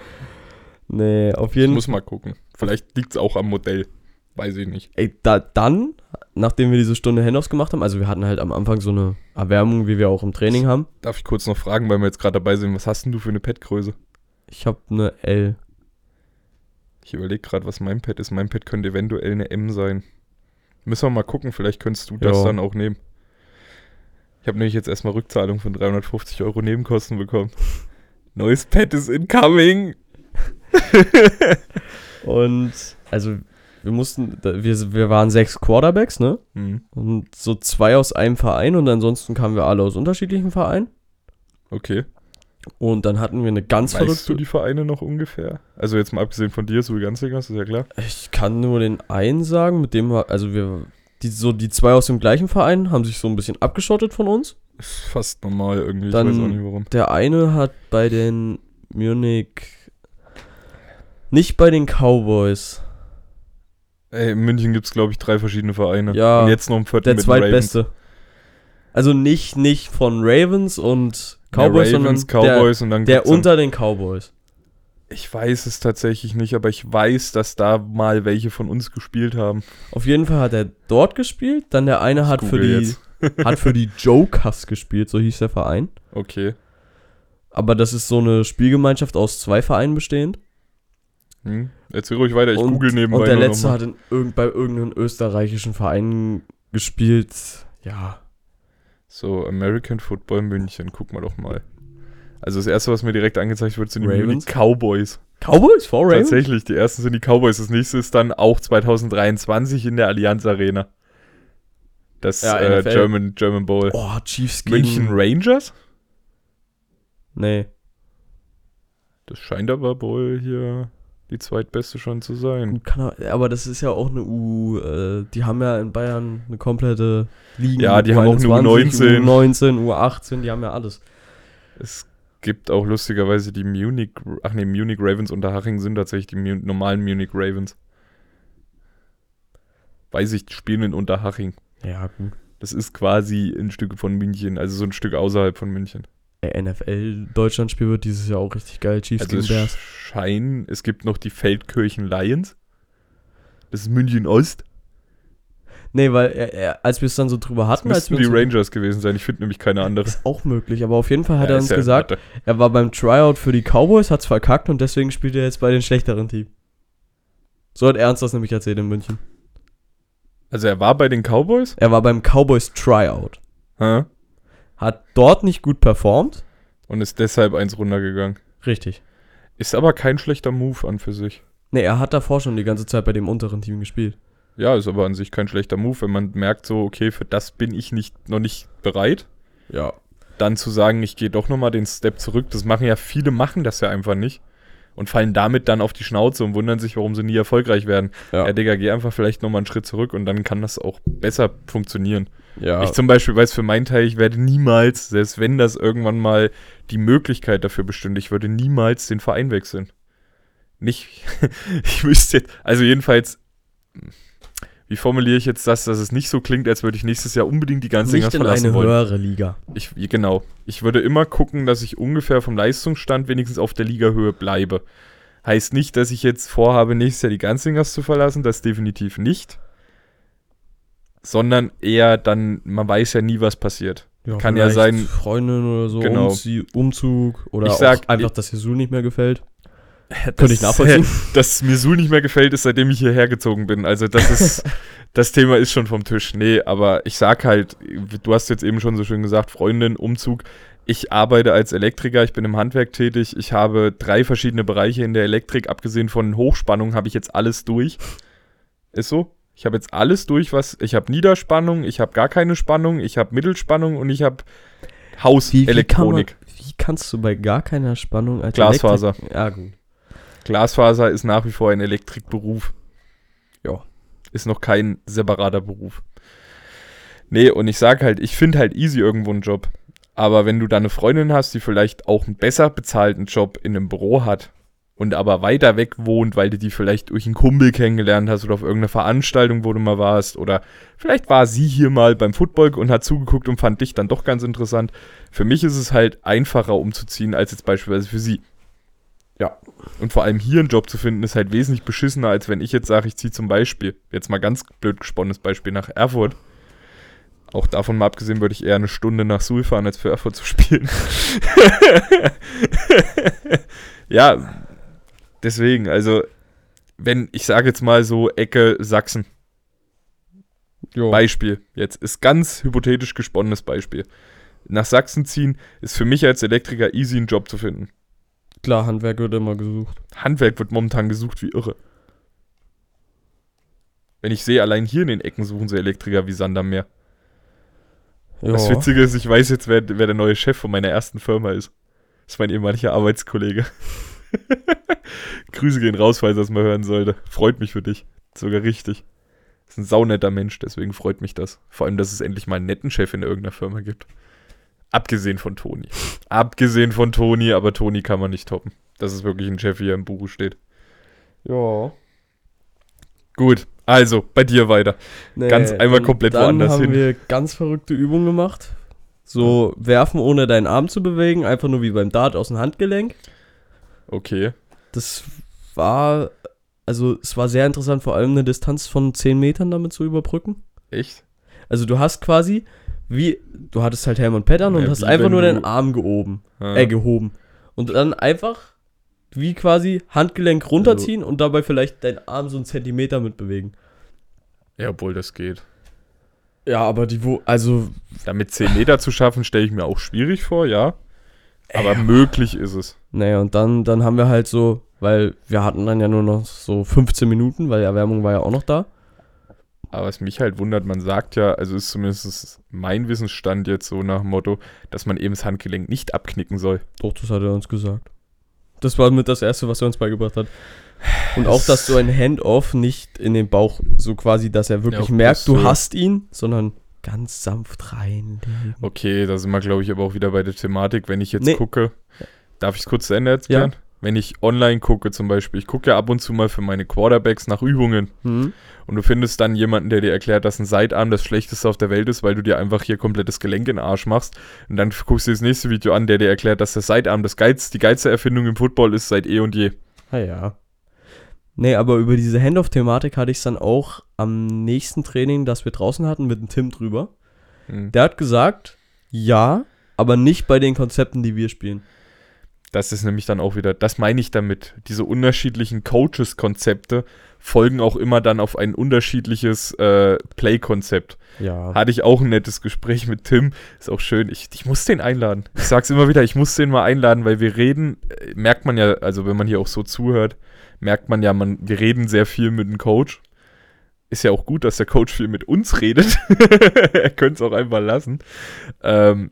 [SPEAKER 2] Nee, auf
[SPEAKER 1] Ich
[SPEAKER 2] jeden
[SPEAKER 1] muss mal gucken. Vielleicht liegt es auch am Modell. Weiß ich nicht.
[SPEAKER 2] Ey, da, dann, nachdem wir diese Stunde Handoffs gemacht haben, also wir hatten halt am Anfang so eine Erwärmung, wie wir auch im Training haben.
[SPEAKER 1] Darf ich kurz noch fragen, weil wir jetzt gerade dabei sind, was hast denn du für eine Pad-Größe?
[SPEAKER 2] Ich habe eine L.
[SPEAKER 1] Ich überlege gerade, was mein Pad ist. Mein Pad könnte eventuell eine M sein. Müssen wir mal gucken, vielleicht könntest du das
[SPEAKER 2] Ja.
[SPEAKER 1] dann auch nehmen. Ich habe nämlich jetzt erstmal Rückzahlung von 350 Euro Nebenkosten bekommen. Neues Pad ist incoming. (laughs)
[SPEAKER 2] Und also wir mussten, wir, wir waren sechs Quarterbacks, ne?
[SPEAKER 1] Hm,
[SPEAKER 2] Und so zwei aus einem Verein und ansonsten kamen wir alle aus unterschiedlichen Vereinen.
[SPEAKER 1] okay.
[SPEAKER 2] Und dann hatten wir eine ganz
[SPEAKER 1] Weißt du
[SPEAKER 2] verrückte.
[SPEAKER 1] die Vereine noch ungefähr? Also jetzt mal abgesehen von dir, so wie ganz ist ja klar.
[SPEAKER 2] Ich kann nur den einen sagen, mit dem wir, also wir, die, so die zwei aus dem gleichen Verein haben sich so ein bisschen abgeschottet von uns.
[SPEAKER 1] Ist fast normal irgendwie,
[SPEAKER 2] Dann-
[SPEAKER 1] ich weiß auch nicht warum.
[SPEAKER 2] Der eine hat bei den Munich, nicht bei den Cowboys,
[SPEAKER 1] Ey, in München gibt es, glaube ich, drei verschiedene Vereine.
[SPEAKER 2] Ja,
[SPEAKER 1] Und jetzt noch ein vierten
[SPEAKER 2] der
[SPEAKER 1] mit
[SPEAKER 2] zweitbeste. Also nicht, nicht von Ravens und Cowboys,
[SPEAKER 1] ja, Ravens,
[SPEAKER 2] sondern der,
[SPEAKER 1] Cowboys und dann
[SPEAKER 2] der unter den Cowboys.
[SPEAKER 1] Ich weiß es tatsächlich nicht, aber ich weiß, dass da mal welche von uns gespielt haben.
[SPEAKER 2] Auf jeden Fall hat er dort gespielt, dann der eine hat
[SPEAKER 1] Ich
[SPEAKER 2] für,
[SPEAKER 1] google
[SPEAKER 2] die,
[SPEAKER 1] jetzt.
[SPEAKER 2] Hat für die Jokers gespielt, so hieß der Verein.
[SPEAKER 1] Okay.
[SPEAKER 2] Aber das ist so eine Spielgemeinschaft aus zwei Vereinen bestehend.
[SPEAKER 1] Hm. Erzähl ruhig weiter, ich
[SPEAKER 2] und,
[SPEAKER 1] google nebenbei
[SPEAKER 2] Und der letzte hat in irgend, bei irgendeinem österreichischen Verein gespielt. Ja.
[SPEAKER 1] So, American Football München, guck mal doch mal. Also das erste, was mir direkt angezeigt wird, sind die
[SPEAKER 2] Ravens?
[SPEAKER 1] Munich Cowboys.
[SPEAKER 2] Cowboys vor Ravens?
[SPEAKER 1] Tatsächlich, die ersten sind die Cowboys. Das nächste ist dann auch 2023 in der Allianz Arena. Das
[SPEAKER 2] Ja,
[SPEAKER 1] äh. German, German Bowl.
[SPEAKER 2] Oh, Chiefs gegen...
[SPEAKER 1] München Rangers?
[SPEAKER 2] Nee.
[SPEAKER 1] Das scheint aber wohl hier die zweitbeste schon zu sein.
[SPEAKER 2] Er, aber das ist ja auch eine U... Äh, die haben ja in Bayern eine komplette Liga.
[SPEAKER 1] Ja, die haben auch eine U19.
[SPEAKER 2] U19, U18, die haben ja alles.
[SPEAKER 1] Es gibt auch lustigerweise die Munich, ach nee, Munich Ravens Unterhaching sind tatsächlich die Mu normalen Munich Ravens. Weiß ich, die spielen in Unterhaching.
[SPEAKER 2] Ja, gut.
[SPEAKER 1] Das ist quasi ein Stück von München, also so ein Stück außerhalb von München.
[SPEAKER 2] Der NFL-Deutschlandspiel wird dieses Jahr auch richtig geil. Chiefs
[SPEAKER 1] Also
[SPEAKER 2] gegen
[SPEAKER 1] es
[SPEAKER 2] Bears.
[SPEAKER 1] scheint, es gibt noch die Feldkirchen Lions. Das ist München Ost.
[SPEAKER 2] Nee, weil er, er, als wir es dann so drüber hatten, als
[SPEAKER 1] Müssten die Rangers gewesen sein. Ich finde nämlich keine andere.
[SPEAKER 2] Ist auch möglich, aber auf jeden Fall hat
[SPEAKER 1] Ja,
[SPEAKER 2] er uns
[SPEAKER 1] ja-
[SPEAKER 2] gesagt,
[SPEAKER 1] warte.
[SPEAKER 2] er war beim Tryout für die Cowboys, hat's verkackt und deswegen spielt er jetzt bei den schlechteren Team. So hat Ernst das nämlich erzählt in München.
[SPEAKER 1] Also er war bei den Cowboys?
[SPEAKER 2] Er war beim Cowboys Tryout.
[SPEAKER 1] Hä?
[SPEAKER 2] Hat dort nicht gut performt.
[SPEAKER 1] Und ist deshalb eins runtergegangen.
[SPEAKER 2] Richtig.
[SPEAKER 1] Ist aber kein schlechter Move an für sich.
[SPEAKER 2] Nee, er hat davor schon die ganze Zeit bei dem unteren Team gespielt.
[SPEAKER 1] Ja, ist aber an sich kein schlechter Move, wenn man merkt so, okay, für das bin ich nicht, noch nicht bereit.
[SPEAKER 2] Ja.
[SPEAKER 1] Dann zu sagen, ich gehe doch nochmal den Step zurück, das machen ja viele, machen das ja einfach nicht. Und fallen damit dann auf die Schnauze und wundern sich, warum sie nie erfolgreich werden. Ja,
[SPEAKER 2] Ja.
[SPEAKER 1] Digga, geh einfach vielleicht nochmal einen Schritt zurück und dann kann das auch besser funktionieren.
[SPEAKER 2] ja.
[SPEAKER 1] Ich zum Beispiel weiß für meinen Teil, ich werde niemals, selbst wenn das irgendwann mal die Möglichkeit dafür bestünde, ich würde niemals den Verein wechseln. Nicht, (laughs) ich müsste jetzt, also jedenfalls, wie formuliere ich jetzt das, dass es nicht so klingt, als würde ich nächstes Jahr unbedingt die ganze
[SPEAKER 2] nicht in eine höhere Liga.
[SPEAKER 1] Ich, genau. Ich würde immer gucken, dass ich ungefähr vom Leistungsstand wenigstens auf der Ligahöhe bleibe. Heißt nicht, dass ich jetzt vorhabe, nächstes Jahr die Ganzingers zu verlassen, das definitiv nicht. Sondern eher dann, man weiß ja nie, was passiert. Kann ja sein-
[SPEAKER 2] Freundin oder so,
[SPEAKER 1] Genau.
[SPEAKER 2] Umzug oder
[SPEAKER 1] Ich
[SPEAKER 2] auch
[SPEAKER 1] sag-
[SPEAKER 2] einfach, dass Jesu nicht mehr gefällt.
[SPEAKER 1] Das-
[SPEAKER 2] Könnte ich nachvollziehen. (laughs)
[SPEAKER 1] Dass mir Sul nicht mehr gefällt, ist seitdem ich hierher gezogen bin. Also das ist, (laughs) das Thema ist schon vom Tisch. Nee, aber ich sag halt, du hast jetzt eben schon so schön gesagt, Freundin, Umzug. Ich arbeite als Elektriker, ich bin im Handwerk tätig. Ich habe drei verschiedene Bereiche in der Elektrik. Abgesehen von Hochspannung habe ich jetzt alles durch. Ist so? Ich habe jetzt alles durch, was. Ich habe Niederspannung, ich habe gar keine Spannung, ich habe Mittelspannung und ich habe Hauselektronik.
[SPEAKER 2] Wie, wie kannst du bei gar keiner Spannung als
[SPEAKER 1] Glasfaser.
[SPEAKER 2] Elektrik- Ja, gut.
[SPEAKER 1] Glasfaser ist nach wie vor ein Elektrikberuf.
[SPEAKER 2] Ja.
[SPEAKER 1] Ist noch kein separater Beruf. Nee, und ich sage halt, ich finde halt easy irgendwo einen Job. Aber wenn du da eine Freundin hast, die vielleicht auch einen besser bezahlten Job in einem Büro hat und aber weiter weg wohnt, weil du die vielleicht durch einen Kumpel kennengelernt hast oder auf irgendeiner Veranstaltung, wo du mal warst, oder vielleicht war sie hier mal beim Football und hat zugeguckt und fand dich dann doch ganz interessant. Für mich ist es halt einfacher umzuziehen als jetzt beispielsweise für sie.
[SPEAKER 2] Ja.
[SPEAKER 1] Und vor allem hier einen Job zu finden, ist halt wesentlich beschissener, als wenn ich jetzt sage, ich ziehe zum Beispiel, jetzt mal ganz blöd gesponnenes Beispiel, nach Erfurt. Auch davon mal abgesehen, würde ich eher eine Stunde nach Suhl fahren, als für Erfurt zu spielen. (laughs) ja, deswegen, also, wenn, ich sage jetzt mal so Ecke Sachsen,
[SPEAKER 2] Jo.
[SPEAKER 1] Beispiel, jetzt ist ganz hypothetisch gesponnenes Beispiel. Nach Sachsen ziehen ist für mich als Elektriker easy, einen Job zu finden.
[SPEAKER 2] Klar, Handwerk wird immer gesucht.
[SPEAKER 1] Handwerk wird momentan gesucht wie irre. Wenn ich sehe, allein hier in den Ecken suchen sie Elektriker wie Sand am Meer. Das
[SPEAKER 2] Ja.
[SPEAKER 1] Witzige ist, ich weiß jetzt, wer, wer der neue Chef von meiner ersten Firma ist. Das ist mein ehemaliger Arbeitskollege. (laughs) Grüße gehen raus, falls er das mal hören sollte. Freut mich für dich. Sogar richtig. Ist ein saunetter Mensch, deswegen freut mich das. Vor allem, dass es endlich mal einen netten Chef in irgendeiner Firma gibt. Abgesehen von Toni. Abgesehen von Toni, aber Toni kann man nicht toppen. Dass es wirklich ein Chef hier im Buch steht.
[SPEAKER 2] Ja.
[SPEAKER 1] Gut, also bei dir weiter. Ganz einmal
[SPEAKER 2] dann-
[SPEAKER 1] komplett
[SPEAKER 2] dann
[SPEAKER 1] woanders
[SPEAKER 2] haben
[SPEAKER 1] hin.
[SPEAKER 2] wir ganz verrückte Übungen gemacht. So werfen ohne deinen Arm zu bewegen, einfach nur wie beim Dart aus dem Handgelenk.
[SPEAKER 1] Okay.
[SPEAKER 2] Das war, also es war sehr interessant, vor allem eine Distanz von 10 Metern damit zu überbrücken.
[SPEAKER 1] Echt?
[SPEAKER 2] Also du hast quasi, wie, du hattest halt Helm und Pad an und
[SPEAKER 1] Ja,
[SPEAKER 2] hast einfach nur deinen Arm gehoben,
[SPEAKER 1] Ah.
[SPEAKER 2] äh, gehoben. Und dann einfach wie quasi Handgelenk runterziehen und dabei vielleicht deinen Arm so einen Zentimeter mitbewegen.
[SPEAKER 1] Ja, obwohl das geht.
[SPEAKER 2] Ja, aber die, wo, also
[SPEAKER 1] Damit 10 Meter zu schaffen, stelle ich mir auch schwierig vor, ja. Aber möglich ist es.
[SPEAKER 2] Naja, und dann, dann haben wir halt so, weil wir hatten dann ja nur noch so 15 Minuten, weil die Erwärmung war ja auch noch da.
[SPEAKER 1] Aber was mich halt wundert, man sagt ja, also ist zumindest mein Wissensstand jetzt so nach dem Motto, dass man eben das Handgelenk nicht abknicken soll.
[SPEAKER 2] Doch, das hat er uns gesagt. Das war mit das Erste, was er uns beigebracht hat. Und auch, dass du ein Handoff nicht in den Bauch, so quasi, dass er wirklich
[SPEAKER 1] Ja,
[SPEAKER 2] merkt, du
[SPEAKER 1] so.
[SPEAKER 2] hast ihn, sondern ganz sanft reinlegen.
[SPEAKER 1] Okay, da sind wir, glaube ich, aber auch wieder bei der Thematik. Wenn ich jetzt
[SPEAKER 2] Nee.
[SPEAKER 1] gucke, darf ich es kurz zu Ende erklären? Wenn ich online gucke zum Beispiel, ich gucke ja ab und zu mal für meine Quarterbacks nach Übungen
[SPEAKER 2] Hm?
[SPEAKER 1] und du findest dann jemanden, der dir erklärt, dass ein Seitarm das Schlechteste auf der Welt ist, weil du dir einfach hier komplettes Gelenk in den Arsch machst und dann guckst du dir das nächste Video an, der dir erklärt, dass der Seitarm das Geiz, die geilste Erfindung im Football ist seit eh und je.
[SPEAKER 2] Ah ja. Nee, aber über diese Handoff-Thematik hatte ich es dann auch am nächsten Training, das wir draußen hatten, mit dem Tim drüber.
[SPEAKER 1] Hm.
[SPEAKER 2] Der hat gesagt, ja, aber nicht bei den Konzepten, die wir spielen.
[SPEAKER 1] Das ist nämlich dann auch wieder, das meine ich damit. Diese unterschiedlichen Coaches-Konzepte folgen auch immer dann auf ein unterschiedliches äh, Play-Konzept.
[SPEAKER 2] Ja.
[SPEAKER 1] Hatte ich auch ein nettes Gespräch mit Tim. Ist auch schön. Ich, ich muss den einladen. Ich sag's immer wieder, ich muss den mal einladen, weil wir reden, äh, merkt man ja, also wenn man hier auch so zuhört, merkt man ja, man, wir reden sehr viel mit dem Coach. Ist ja auch gut, dass der Coach viel mit uns redet. (laughs) er könnte es auch einfach lassen. Ähm,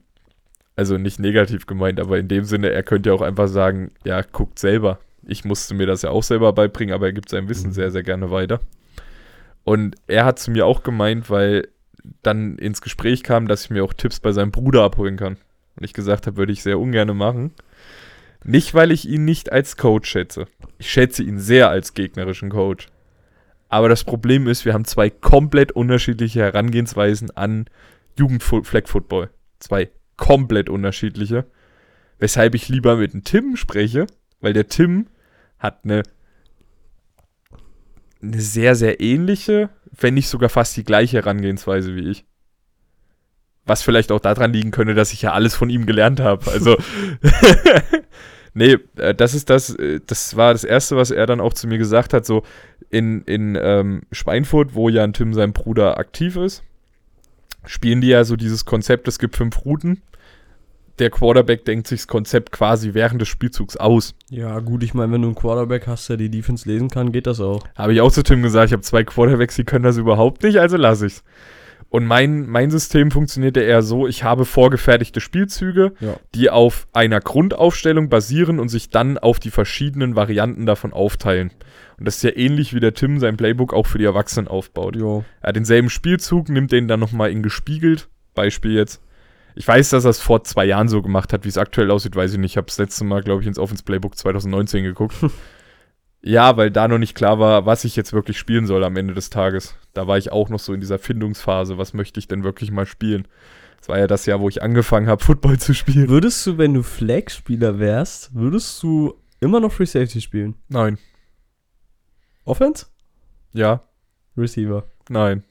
[SPEAKER 1] also nicht negativ gemeint, aber in dem Sinne, er könnte ja auch einfach sagen, ja, guckt selber. Ich musste mir das ja auch selber beibringen, aber er gibt sein Wissen
[SPEAKER 2] Mhm.
[SPEAKER 1] sehr, sehr gerne weiter. Und er hat zu mir auch gemeint, weil dann ins Gespräch kam, dass ich mir auch Tipps bei seinem Bruder abholen kann. Und ich gesagt habe, würde ich sehr ungern machen. Nicht, weil ich ihn nicht als Coach schätze. Ich schätze ihn sehr als gegnerischen Coach. Aber das Problem ist, wir haben zwei komplett unterschiedliche Herangehensweisen an Jugendflag-Football. Zwei komplett unterschiedliche. Weshalb ich lieber mit dem Tim spreche, weil der Tim hat eine, eine sehr, sehr ähnliche, wenn nicht sogar fast die gleiche Herangehensweise wie ich. Was vielleicht auch daran liegen könnte, dass ich ja alles von ihm gelernt habe. Also, (laughs) nee, äh, das ist das, äh, das war das Erste, was er dann auch zu mir gesagt hat, so in, in ähm, Schweinfurt, wo ja ein Tim sein Bruder aktiv ist, spielen die ja so dieses Konzept, es gibt fünf Routen. Der Quarterback denkt sich das Konzept quasi während des Spielzugs aus.
[SPEAKER 2] Ja, gut, ich meine, wenn du einen Quarterback hast, der die Defense lesen kann, geht das auch.
[SPEAKER 1] Habe ich auch zu Tim gesagt, ich habe zwei Quarterbacks, die können das überhaupt nicht, also lasse ich's. Und mein, mein System funktioniert ja eher so, ich habe vorgefertigte Spielzüge,
[SPEAKER 2] Ja.
[SPEAKER 1] die auf einer Grundaufstellung basieren und sich dann auf die verschiedenen Varianten davon aufteilen. Und das ist ja ähnlich wie der Tim sein Playbook auch für die Erwachsenen aufbaut.
[SPEAKER 2] Jo.
[SPEAKER 1] Er hat denselben Spielzug, nimmt den dann nochmal in gespiegelt. Beispiel jetzt. Ich weiß, dass er es vor zwei Jahren so gemacht hat, wie es aktuell aussieht, weiß ich nicht. Ich habe das letzte Mal, glaube ich, ins Offense Playbook 2019 geguckt. (laughs) ja, weil da noch nicht klar war, was ich jetzt wirklich spielen soll am Ende des Tages. Da war ich auch noch so in dieser Findungsphase. Was möchte ich denn wirklich mal spielen? Das war ja das Jahr, wo ich angefangen habe, (laughs) Football zu spielen.
[SPEAKER 2] Würdest du, wenn du Flag-Spieler wärst, würdest du immer noch Free Safety spielen?
[SPEAKER 1] Nein.
[SPEAKER 2] Offense?
[SPEAKER 1] Ja.
[SPEAKER 2] Receiver.
[SPEAKER 1] Nein.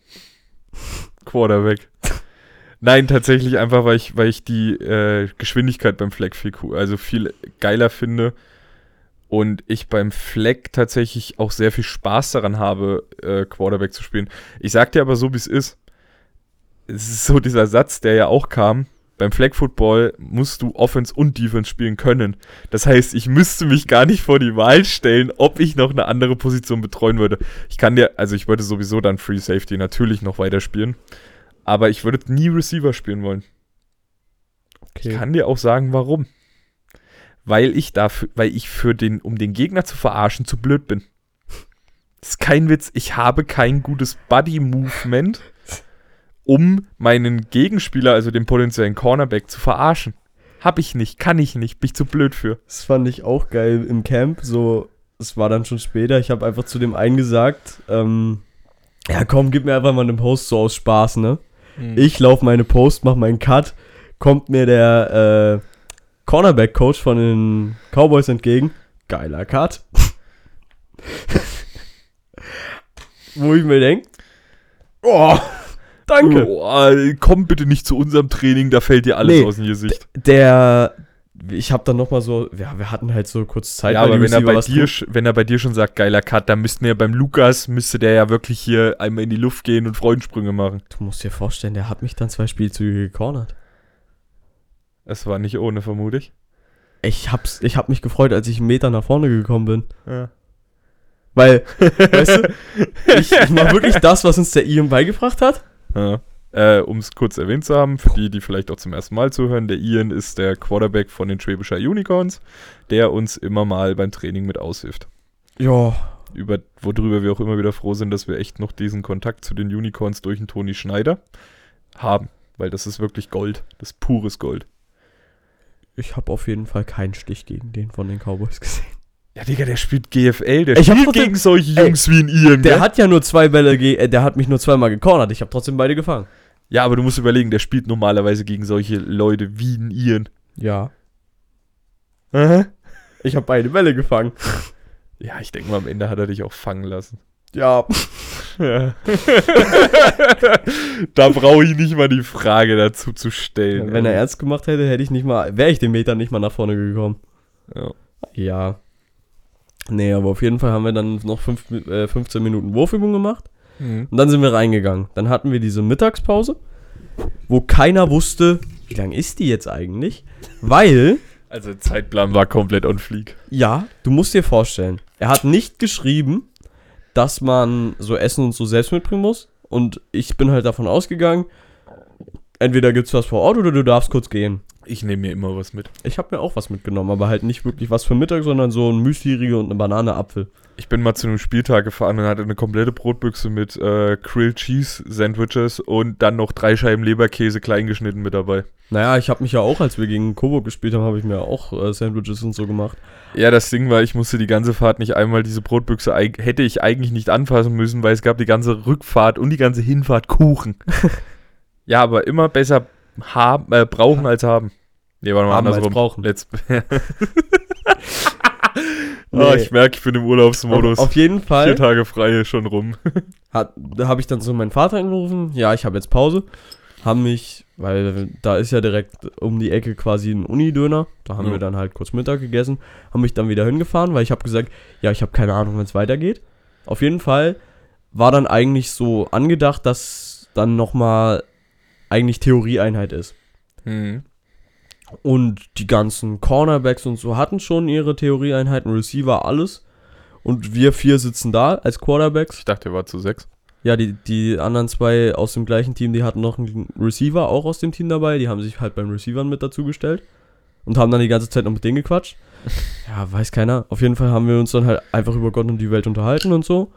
[SPEAKER 1] Quarterback. Nein, tatsächlich einfach, weil ich, weil ich die äh, Geschwindigkeit beim Flag viel cool, also viel geiler finde und ich beim Flag tatsächlich auch sehr viel Spaß daran habe, äh, Quarterback zu spielen. Ich sag dir aber so, wie es ist. Es ist so dieser Satz, der ja auch kam. Beim Flag Football musst du Offense und Defense spielen können. Das heißt, ich müsste mich gar nicht vor die Wahl stellen, ob ich noch eine andere Position betreuen würde. Ich kann dir, also ich würde sowieso dann Free Safety natürlich noch weiterspielen. Aber ich würde nie Receiver spielen wollen.
[SPEAKER 2] Okay.
[SPEAKER 1] Ich kann dir auch sagen, warum. Weil ich dafür, weil ich für den, um den Gegner zu verarschen, zu blöd bin. Das ist kein Witz. Ich habe kein gutes Body-Movement, um meinen Gegenspieler, also den potenziellen Cornerback, zu verarschen. Hab ich nicht, kann ich nicht, bin ich zu blöd für.
[SPEAKER 2] Das fand ich auch geil im Camp. So, es war dann schon später. Ich habe einfach zu dem einen gesagt, ähm, ja komm, gib mir einfach mal einen Post so aus Spaß, ne? Ich laufe meine Post, mach meinen Cut, kommt mir der äh, Cornerback-Coach von den Cowboys entgegen. Geiler Cut. (laughs) Wo ich mir denke, oh, danke.
[SPEAKER 1] Oh, komm bitte nicht zu unserem Training, da fällt dir alles
[SPEAKER 2] Nee,
[SPEAKER 1] aus dem Gesicht.
[SPEAKER 2] Der, ich habe dann noch mal so, ja, wir hatten halt so kurz Zeit.
[SPEAKER 1] Ja, aber wenn er, bei dir,
[SPEAKER 2] tun.
[SPEAKER 1] wenn er bei dir schon sagt, geiler Cut, dann müssten wir beim Lukas, müsste der ja wirklich hier einmal in die Luft gehen und Freudensprünge machen.
[SPEAKER 2] Du musst dir vorstellen, der hat mich dann zwei Spielzüge gecornert.
[SPEAKER 1] Es war nicht ohne, vermute ich.
[SPEAKER 2] Ich hab's, ich hab mich gefreut, als ich einen Meter nach vorne gekommen bin.
[SPEAKER 1] Ja.
[SPEAKER 2] Weil, (laughs) weißt du, ich, ich mach wirklich das, was uns der Ian beigebracht hat.
[SPEAKER 1] Ja. Äh, um es kurz erwähnt zu haben, für die, die vielleicht auch zum ersten Mal zuhören, der Ian ist der Quarterback von den Schwäbischer Unicorns, der uns immer mal beim Training mit aushilft.
[SPEAKER 2] Ja,
[SPEAKER 1] Über, worüber wir auch immer wieder froh sind, dass wir echt noch diesen Kontakt zu den Unicorns durch den Toni Schneider haben. Weil das ist wirklich Gold. Das ist pures Gold.
[SPEAKER 2] Ich habe auf jeden Fall keinen Stich gegen den von den Cowboys gesehen.
[SPEAKER 1] Ja, Digga, der spielt GFL, der
[SPEAKER 2] Ich
[SPEAKER 1] spielt
[SPEAKER 2] den-
[SPEAKER 1] gegen solche
[SPEAKER 2] Ey,
[SPEAKER 1] Jungs wie ein Ian.
[SPEAKER 2] Der
[SPEAKER 1] gell?
[SPEAKER 2] hat ja nur zwei Bälle, äh, der hat mich nur zweimal gecornert. Ich habe trotzdem beide gefangen.
[SPEAKER 1] ja, aber du musst überlegen, der spielt normalerweise gegen solche Leute wie ein Ian.
[SPEAKER 2] Ja.
[SPEAKER 1] Aha.
[SPEAKER 2] Ich habe beide Bälle gefangen.
[SPEAKER 1] Ja, ich denke mal, am Ende hat er dich auch fangen lassen.
[SPEAKER 2] Ja.
[SPEAKER 1] Ja. (laughs) da brauche ich nicht mal die Frage dazu zu stellen.
[SPEAKER 2] Wenn er ernst gemacht hätte, hätte ich nicht mal, wäre ich den Meter nicht mal nach vorne gekommen.
[SPEAKER 1] Ja.
[SPEAKER 2] Ja. Nee, aber auf jeden Fall haben wir dann noch fünf, äh, 15 Minuten Wurfübung gemacht.
[SPEAKER 1] Mhm.
[SPEAKER 2] Und dann sind wir reingegangen. Dann hatten wir diese Mittagspause, wo keiner wusste, wie lang ist die jetzt eigentlich? Weil,
[SPEAKER 1] Also der Zeitplan war komplett on fleek.
[SPEAKER 2] ja, du musst dir vorstellen, er hat nicht geschrieben, dass man so Essen und so selbst mitbringen muss. Und ich bin halt davon ausgegangen, entweder gibt's was vor Ort oder du darfst kurz gehen.
[SPEAKER 1] Ich nehme mir immer was mit.
[SPEAKER 2] Ich habe mir auch was mitgenommen, aber halt nicht wirklich was für Mittag, sondern so ein Müsli-Riegel und eine Banane Apfel.
[SPEAKER 1] Ich bin mal zu einem Spieltag gefahren und hatte eine komplette Brotbüchse mit äh, Grilled Cheese Sandwiches und dann noch drei Scheiben Leberkäse kleingeschnitten mit dabei.
[SPEAKER 2] Naja, ich habe mich ja auch, als wir gegen Coburg gespielt haben, habe ich mir auch äh, Sandwiches und so gemacht.
[SPEAKER 1] Ja, das Ding war, ich musste die ganze Fahrt nicht einmal diese Brotbüchse, hätte ich eigentlich nicht anfassen müssen, weil es gab die ganze Rückfahrt und die ganze Hinfahrt Kuchen. (laughs) ja, aber immer besser haben, äh, brauchen als haben. Nee, warte mal
[SPEAKER 2] Haben als
[SPEAKER 1] andersrum.
[SPEAKER 2] brauchen.
[SPEAKER 1] Let's (laughs)
[SPEAKER 2] Nee.
[SPEAKER 1] Ah, ich merke, ich bin im Urlaubsmodus.
[SPEAKER 2] Auf, auf jeden
[SPEAKER 1] Vier
[SPEAKER 2] Fall
[SPEAKER 1] Tage frei schon rum. (laughs)
[SPEAKER 2] hat, da habe ich dann so meinen Vater angerufen. Ja, ich habe jetzt Pause. Haben mich, weil da ist ja direkt um die Ecke quasi ein Unidöner. Da haben
[SPEAKER 1] Ja.
[SPEAKER 2] wir dann halt kurz Mittag gegessen. Haben mich dann wieder hingefahren, weil ich habe gesagt, ja, ich habe keine Ahnung, wenn es weitergeht. Auf jeden Fall war dann eigentlich so angedacht, dass dann nochmal eigentlich Theorieeinheit ist.
[SPEAKER 1] Hm.
[SPEAKER 2] Und die ganzen Cornerbacks und so hatten schon ihre Theorieeinheiten, Receiver, alles. Und wir vier sitzen da als Quarterbacks.
[SPEAKER 1] Ich dachte, er war zu sechs.
[SPEAKER 2] Ja, die, die anderen zwei aus dem gleichen Team, die hatten noch einen Receiver auch aus dem Team dabei. Die haben sich halt beim Receivern mit dazugestellt. Und haben dann die ganze Zeit noch mit denen gequatscht. (laughs) Ja, weiß keiner. Auf jeden Fall haben wir uns dann halt einfach über Gott und die Welt unterhalten und so.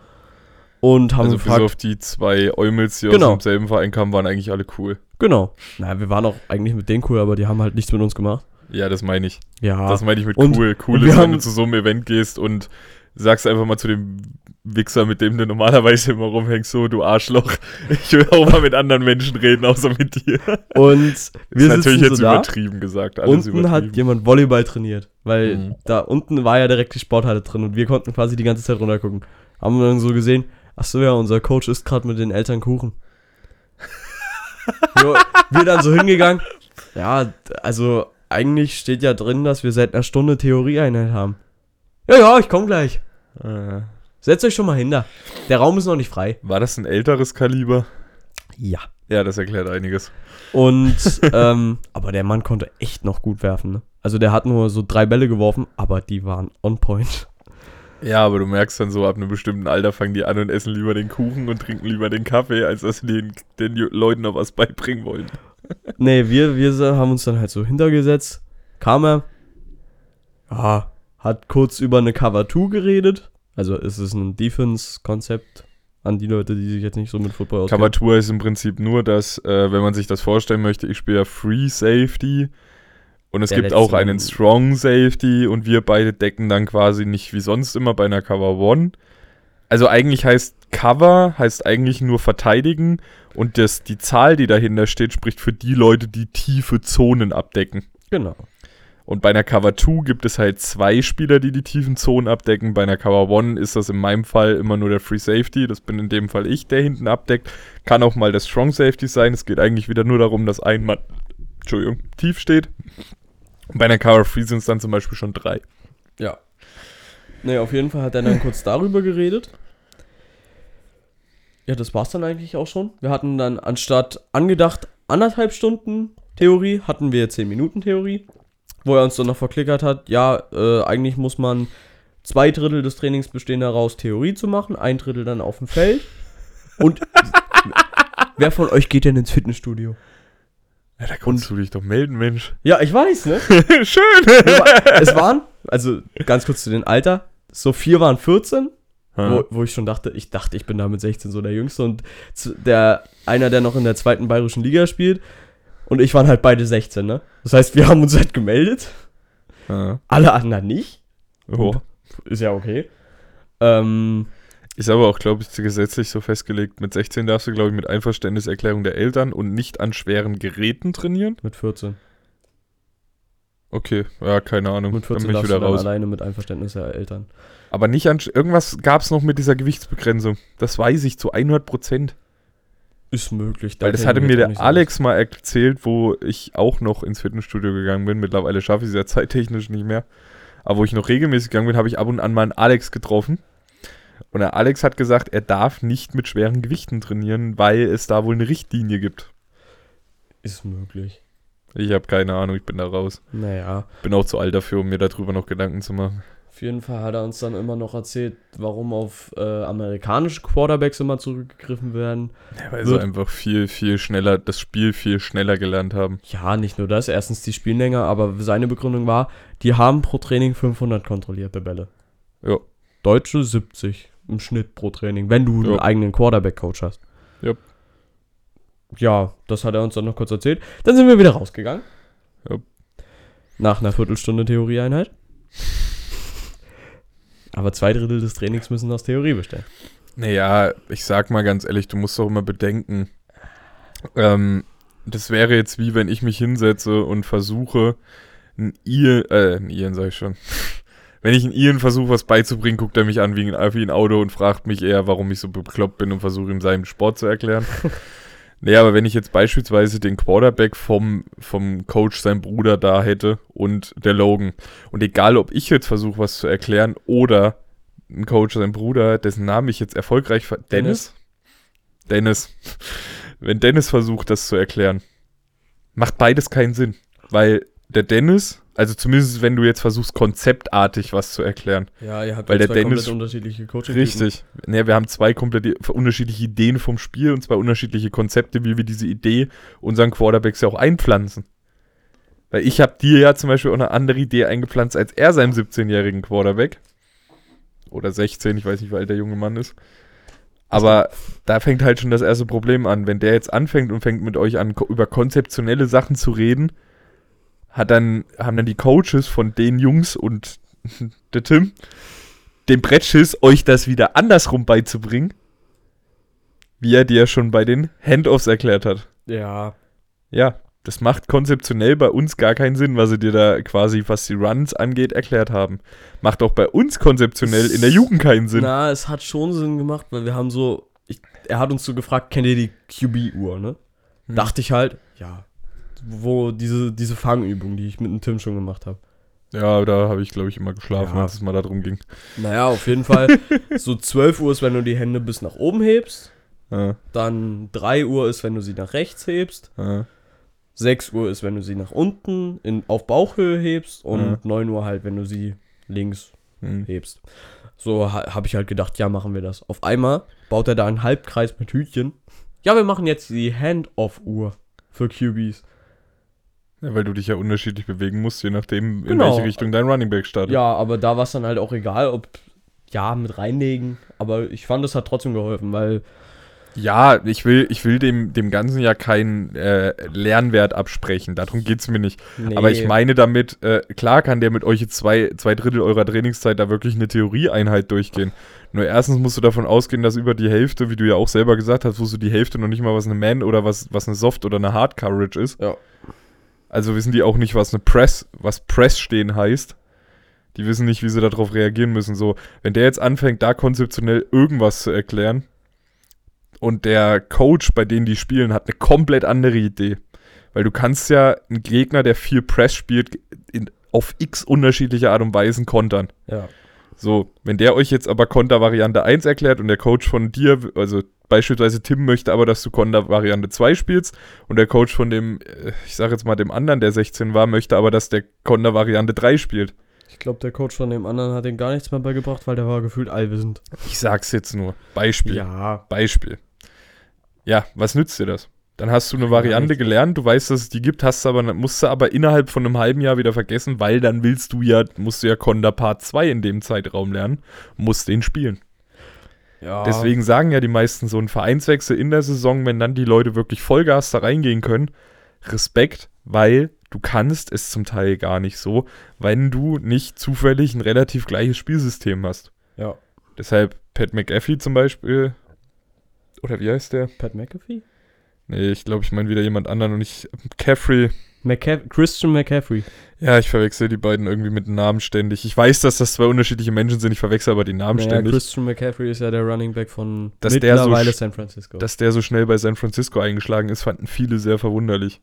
[SPEAKER 2] Und haben
[SPEAKER 1] Also bis
[SPEAKER 2] gefragt,
[SPEAKER 1] auf die zwei Eumels, die
[SPEAKER 2] Genau.
[SPEAKER 1] aus demselben Verein kamen, waren eigentlich alle cool.
[SPEAKER 2] genau. Na, wir waren auch eigentlich mit denen cool, aber die haben halt nichts mit uns gemacht.
[SPEAKER 1] Ja, das meine ich.
[SPEAKER 2] Ja.
[SPEAKER 1] Das meine ich mit
[SPEAKER 2] Und-
[SPEAKER 1] cool. Cool ist, wenn du zu so einem Event gehst und sagst einfach mal zu dem Wichser, mit dem du normalerweise immer rumhängst, so, du Arschloch, (laughs) ich will auch mal mit anderen Menschen reden, außer mit dir.
[SPEAKER 2] und (laughs) wir
[SPEAKER 1] ist natürlich jetzt
[SPEAKER 2] so
[SPEAKER 1] übertrieben gesagt. Alles
[SPEAKER 2] unten hat
[SPEAKER 1] übertrieben.
[SPEAKER 2] jemand Volleyball trainiert, weil
[SPEAKER 1] Mhm.
[SPEAKER 2] da unten war ja direkt die Sporthalle drin und wir konnten quasi die ganze Zeit runtergucken. Haben wir dann so gesehen, ach so ja, unser Coach isst gerade mit den Eltern Kuchen. jo, wir dann so hingegangen. Ja, also eigentlich steht ja drin, dass wir seit einer Stunde Theorieeinheit haben. Ja, ja, ich komm gleich.
[SPEAKER 1] Äh,
[SPEAKER 2] Setzt euch schon mal hinter. Der Raum ist noch nicht frei.
[SPEAKER 1] war das ein älteres Kaliber?
[SPEAKER 2] Ja.
[SPEAKER 1] Ja, das erklärt einiges.
[SPEAKER 2] Und, (laughs) ähm, aber der Mann konnte echt noch gut werfen, ne? Also der hat nur so drei Bälle geworfen, aber die waren on point.
[SPEAKER 1] Ja, aber du merkst dann so, ab einem bestimmten Alter fangen die an und essen lieber den Kuchen und trinken lieber den Kaffee, als dass sie den, den Leuten noch was beibringen wollen. (laughs)
[SPEAKER 2] Nee, wir, wir haben uns dann halt so hintergesetzt. Kam er. Ja, hat kurz über eine Cover 2 geredet. Also es ist ein Defense-Konzept an die Leute, die sich jetzt nicht so mit Football auskennen.
[SPEAKER 1] Cover-Tour ist im Prinzip nur, dass, äh, wenn man sich das vorstellen möchte, ich spiele ja Free Safety und es
[SPEAKER 2] Der
[SPEAKER 1] gibt auch einen Strong Safety und wir beide decken dann quasi nicht wie sonst immer bei einer Cover One. Also eigentlich heißt Cover, heißt eigentlich nur verteidigen und das, die Zahl, die dahinter steht, spricht für die Leute, die tiefe Zonen abdecken.
[SPEAKER 2] Genau.
[SPEAKER 1] Und bei einer Cover 2 gibt es halt zwei Spieler, die die tiefen Zonen abdecken. Bei einer Cover 1 ist das in meinem Fall immer nur der Free Safety. Das bin in dem Fall ich, der hinten abdeckt. Kann auch mal der Strong Safety sein. Es geht eigentlich wieder nur darum, dass ein Mann, Entschuldigung, tief steht. Bei einer Cover 3 sind es dann zum Beispiel schon drei.
[SPEAKER 2] Ja. Nee, auf jeden Fall hat er dann kurz darüber geredet. Ja, das war's dann eigentlich auch schon. Wir hatten dann anstatt angedacht anderthalb Stunden Theorie, hatten wir 10 Minuten Theorie, wo er uns dann noch verklickert hat, ja, äh, eigentlich muss man zwei Drittel des Trainings bestehen daraus, Theorie zu machen, ein Drittel dann auf dem Feld. Und (laughs) wer von euch geht denn ins Fitnessstudio?
[SPEAKER 1] Ja, da kannst du dich doch melden, Mensch.
[SPEAKER 2] Ja, ich weiß, ne? (laughs)
[SPEAKER 1] Schön.
[SPEAKER 2] es waren, also ganz kurz zu den Alter, so vier waren 14 wo,
[SPEAKER 1] Hm.
[SPEAKER 2] wo ich schon dachte, ich dachte, ich bin da mit 16 so der Jüngste und der einer, der noch in der zweiten bayerischen Liga spielt und ich waren halt beide 16, ne? Das heißt, wir haben uns halt gemeldet,
[SPEAKER 1] Ja.
[SPEAKER 2] alle anderen nicht.
[SPEAKER 1] Oh.
[SPEAKER 2] Ist ja okay. Ähm,
[SPEAKER 1] Ist aber auch, glaube ich, gesetzlich so festgelegt. Mit 16 darfst du, glaube ich, mit Einverständniserklärung der Eltern und nicht an schweren Geräten trainieren.
[SPEAKER 2] mit 14.
[SPEAKER 1] Okay, ja, keine Ahnung.
[SPEAKER 2] Mit
[SPEAKER 1] Dann
[SPEAKER 2] 14
[SPEAKER 1] bin ich wieder
[SPEAKER 2] du dann
[SPEAKER 1] raus.
[SPEAKER 2] alleine mit Einverständnis der Eltern.
[SPEAKER 1] Aber nicht an. Irgendwas gab es noch mit dieser Gewichtsbegrenzung. Das weiß ich zu 100 Prozent.
[SPEAKER 2] Ist möglich. da
[SPEAKER 1] Weil das hatte mir der Alex mal erzählt, wo ich auch noch ins Fitnessstudio gegangen bin. Mittlerweile schaffe ich es ja zeittechnisch nicht mehr. Aber wo ich noch regelmäßig gegangen bin, habe ich ab und an mal einen Alex getroffen. Und der Alex hat gesagt, er darf nicht mit schweren Gewichten trainieren, weil es da wohl eine Richtlinie gibt.
[SPEAKER 2] Ist möglich.
[SPEAKER 1] Ich habe keine Ahnung, ich bin da raus.
[SPEAKER 2] Naja,
[SPEAKER 1] Bin auch zu alt dafür, um mir darüber noch Gedanken zu machen.
[SPEAKER 2] auf jeden Fall hat er uns dann immer noch erzählt, warum auf äh, amerikanische Quarterbacks immer zurückgegriffen werden.
[SPEAKER 1] Ja, weil sie einfach viel, viel schneller, das Spiel viel schneller gelernt haben.
[SPEAKER 2] Ja, nicht nur das. Erstens, die spielen länger, aber seine Begründung war, die haben pro Training 500 kontrollierte Bälle.
[SPEAKER 1] Ja.
[SPEAKER 2] Deutsche 70 im Schnitt pro Training, wenn du einen
[SPEAKER 1] Ja.
[SPEAKER 2] eigenen Quarterback-Coach hast.
[SPEAKER 1] Ja.
[SPEAKER 2] Ja, das hat er uns dann noch kurz erzählt. Dann sind wir wieder rausgegangen.
[SPEAKER 1] Ja.
[SPEAKER 2] Nach einer Viertelstunde Theorieeinheit. Aber zwei Drittel des Trainings müssen aus Theorie bestehen.
[SPEAKER 1] Naja, ich sag mal ganz ehrlich, du musst doch immer bedenken, ähm, das wäre jetzt wie wenn ich mich hinsetze und versuche, ein Ian, äh, ein Ian sag ich schon. Wenn ich ein Ian versuche, was beizubringen, guckt er mich an wie ein, wie ein Auto und fragt mich eher, warum ich so bekloppt bin und versuche ihm seinen Sport zu erklären. (laughs) nee, aber wenn ich jetzt beispielsweise den Quarterback vom, vom Coach, sein Bruder da hätte und der Logan und egal, ob ich jetzt versuche, was zu erklären oder ein Coach, sein Bruder, dessen Namen ich jetzt erfolgreich ver Dennis? Dennis. Wenn Dennis versucht, das zu erklären, macht beides keinen Sinn. Weil der Dennis, also zumindest wenn du jetzt versuchst, konzeptartig was zu erklären.
[SPEAKER 2] Ja, ihr habt
[SPEAKER 1] Weil
[SPEAKER 2] ja
[SPEAKER 1] der
[SPEAKER 2] zwei
[SPEAKER 1] Dennis-
[SPEAKER 2] komplett unterschiedliche coaching
[SPEAKER 1] Richtig. Ne, wir haben zwei komplett unterschiedliche Ideen vom Spiel und zwei unterschiedliche Konzepte, wie wir diese Idee unseren Quarterbacks ja auch einpflanzen. Weil ich habe dir ja zum Beispiel auch eine andere Idee eingepflanzt als er seinem 17-jährigen Quarterback. Oder 16, ich weiß nicht, wie alt der junge Mann ist. Aber da fängt halt schon das erste Problem an. Wenn der jetzt anfängt und fängt mit euch an, über konzeptionelle Sachen zu reden, hat dann, haben dann die Coaches von den Jungs und (laughs) der Tim den Brettschiss, euch das wieder andersrum beizubringen, wie er dir schon bei den Handoffs erklärt hat.
[SPEAKER 2] Ja,
[SPEAKER 1] Ja, das macht konzeptionell bei uns gar keinen Sinn, was sie dir da quasi, was die Runs angeht, erklärt haben. Macht auch bei uns konzeptionell in der Jugend keinen Sinn.
[SPEAKER 2] Na, es hat schon Sinn gemacht, weil wir haben so. Ich, er hat uns so gefragt, kennt ihr die QB-Uhr, ne?
[SPEAKER 1] Hm.
[SPEAKER 2] Dachte ich halt, ja. Wo diese, diese Fangübung, die ich mit dem Tim schon gemacht habe.
[SPEAKER 1] Ja, da habe ich, glaube ich, immer geschlafen,
[SPEAKER 2] Ja.
[SPEAKER 1] als es mal darum ging.
[SPEAKER 2] Naja, auf jeden Fall. (laughs) so 12 Uhr ist, wenn du die Hände bis nach oben hebst.
[SPEAKER 1] Ja,
[SPEAKER 2] Dann 3 Uhr ist, wenn du sie nach rechts hebst.
[SPEAKER 1] ja.
[SPEAKER 2] 6 Uhr ist, wenn du sie nach unten in, auf Bauchhöhe hebst. Und
[SPEAKER 1] Ja.
[SPEAKER 2] 9 Uhr halt, wenn du sie links
[SPEAKER 1] Hm.
[SPEAKER 2] hebst. So ha, habe ich halt gedacht, ja, machen wir das. Auf einmal baut er da einen Halbkreis mit Hütchen. Ja, wir machen jetzt die Hand-Off-Uhr für QBs.
[SPEAKER 1] Ja, weil du dich ja unterschiedlich bewegen musst, je nachdem, in
[SPEAKER 2] Genau.
[SPEAKER 1] welche Richtung dein Running Back startet.
[SPEAKER 2] Ja, aber da war es dann halt auch egal, ob, ja, mit reinlegen. Aber ich fand, es hat trotzdem geholfen, weil,
[SPEAKER 1] Ja, ich will, ich will dem, dem Ganzen ja keinen äh, Lernwert absprechen. Darum geht's mir nicht.
[SPEAKER 2] nee,
[SPEAKER 1] Aber ich meine damit, äh, klar kann der mit euch jetzt zwei, zwei Drittel eurer Trainingszeit da wirklich eine Theorieeinheit durchgehen. Nur erstens musst du davon ausgehen, dass über die Hälfte, wie du ja auch selber gesagt hast, wusstest du die Hälfte noch nicht mal, was eine Man oder was, was eine Soft oder eine Hard Coverage ist.
[SPEAKER 2] Ja.
[SPEAKER 1] Also wissen die auch nicht, was eine Press, was Press stehen heißt. Die wissen nicht, wie sie darauf reagieren müssen. So, wenn der jetzt anfängt, da konzeptionell irgendwas zu erklären und der Coach, bei denen die spielen, hat eine komplett andere Idee. Weil du kannst ja einen Gegner, der viel Press spielt, in, auf x unterschiedliche Art und Weisen kontern.
[SPEAKER 2] ja.
[SPEAKER 1] So, wenn der euch jetzt aber Konter-Variante 1 erklärt und der Coach von dir, also beispielsweise Tim möchte aber, dass du Konter-Variante 2 spielst und der Coach von dem, äh, ich sag jetzt mal dem anderen, der 16 war, möchte aber, dass der Konter-Variante 3 spielt.
[SPEAKER 2] Ich glaube, der Coach von dem anderen hat ihm gar nichts mehr beigebracht, weil der war gefühlt allwissend.
[SPEAKER 1] Ich sag's jetzt nur. Beispiel.
[SPEAKER 2] Ja.
[SPEAKER 1] Beispiel. Ja, was nützt dir das? Dann hast du eine Variante gelernt, du weißt, dass es die gibt, hast aber, musst du aber innerhalb von einem halben Jahr wieder vergessen, weil dann willst du ja, musst du ja Konter Part 2 in dem Zeitraum lernen, musst den spielen.
[SPEAKER 2] Ja.
[SPEAKER 1] Deswegen sagen ja die meisten so ein Vereinswechsel in der Saison, wenn dann die Leute wirklich Vollgas da reingehen können, Respekt, weil du kannst es zum Teil gar nicht so, wenn du nicht zufällig ein relativ gleiches Spielsystem hast.
[SPEAKER 2] Ja.
[SPEAKER 1] Deshalb Pat McAfee zum Beispiel, oder wie heißt der?
[SPEAKER 2] Pat McAfee?
[SPEAKER 1] Nee, ich glaube, ich meine wieder jemand anderen und ich, Caffrey,
[SPEAKER 2] McCaff Christian McCaffrey.
[SPEAKER 1] Ja, ich verwechsel die beiden irgendwie mit Namen ständig. Ich weiß, dass das zwei unterschiedliche Menschen sind, ich verwechsel aber die Namen
[SPEAKER 2] Naja,
[SPEAKER 1] ständig.
[SPEAKER 2] Christian McCaffrey ist ja der Running Back von
[SPEAKER 1] Dass so
[SPEAKER 2] mittlerweile
[SPEAKER 1] sch-
[SPEAKER 2] San Francisco.
[SPEAKER 1] Dass der so schnell bei San Francisco eingeschlagen ist, fanden viele sehr verwunderlich.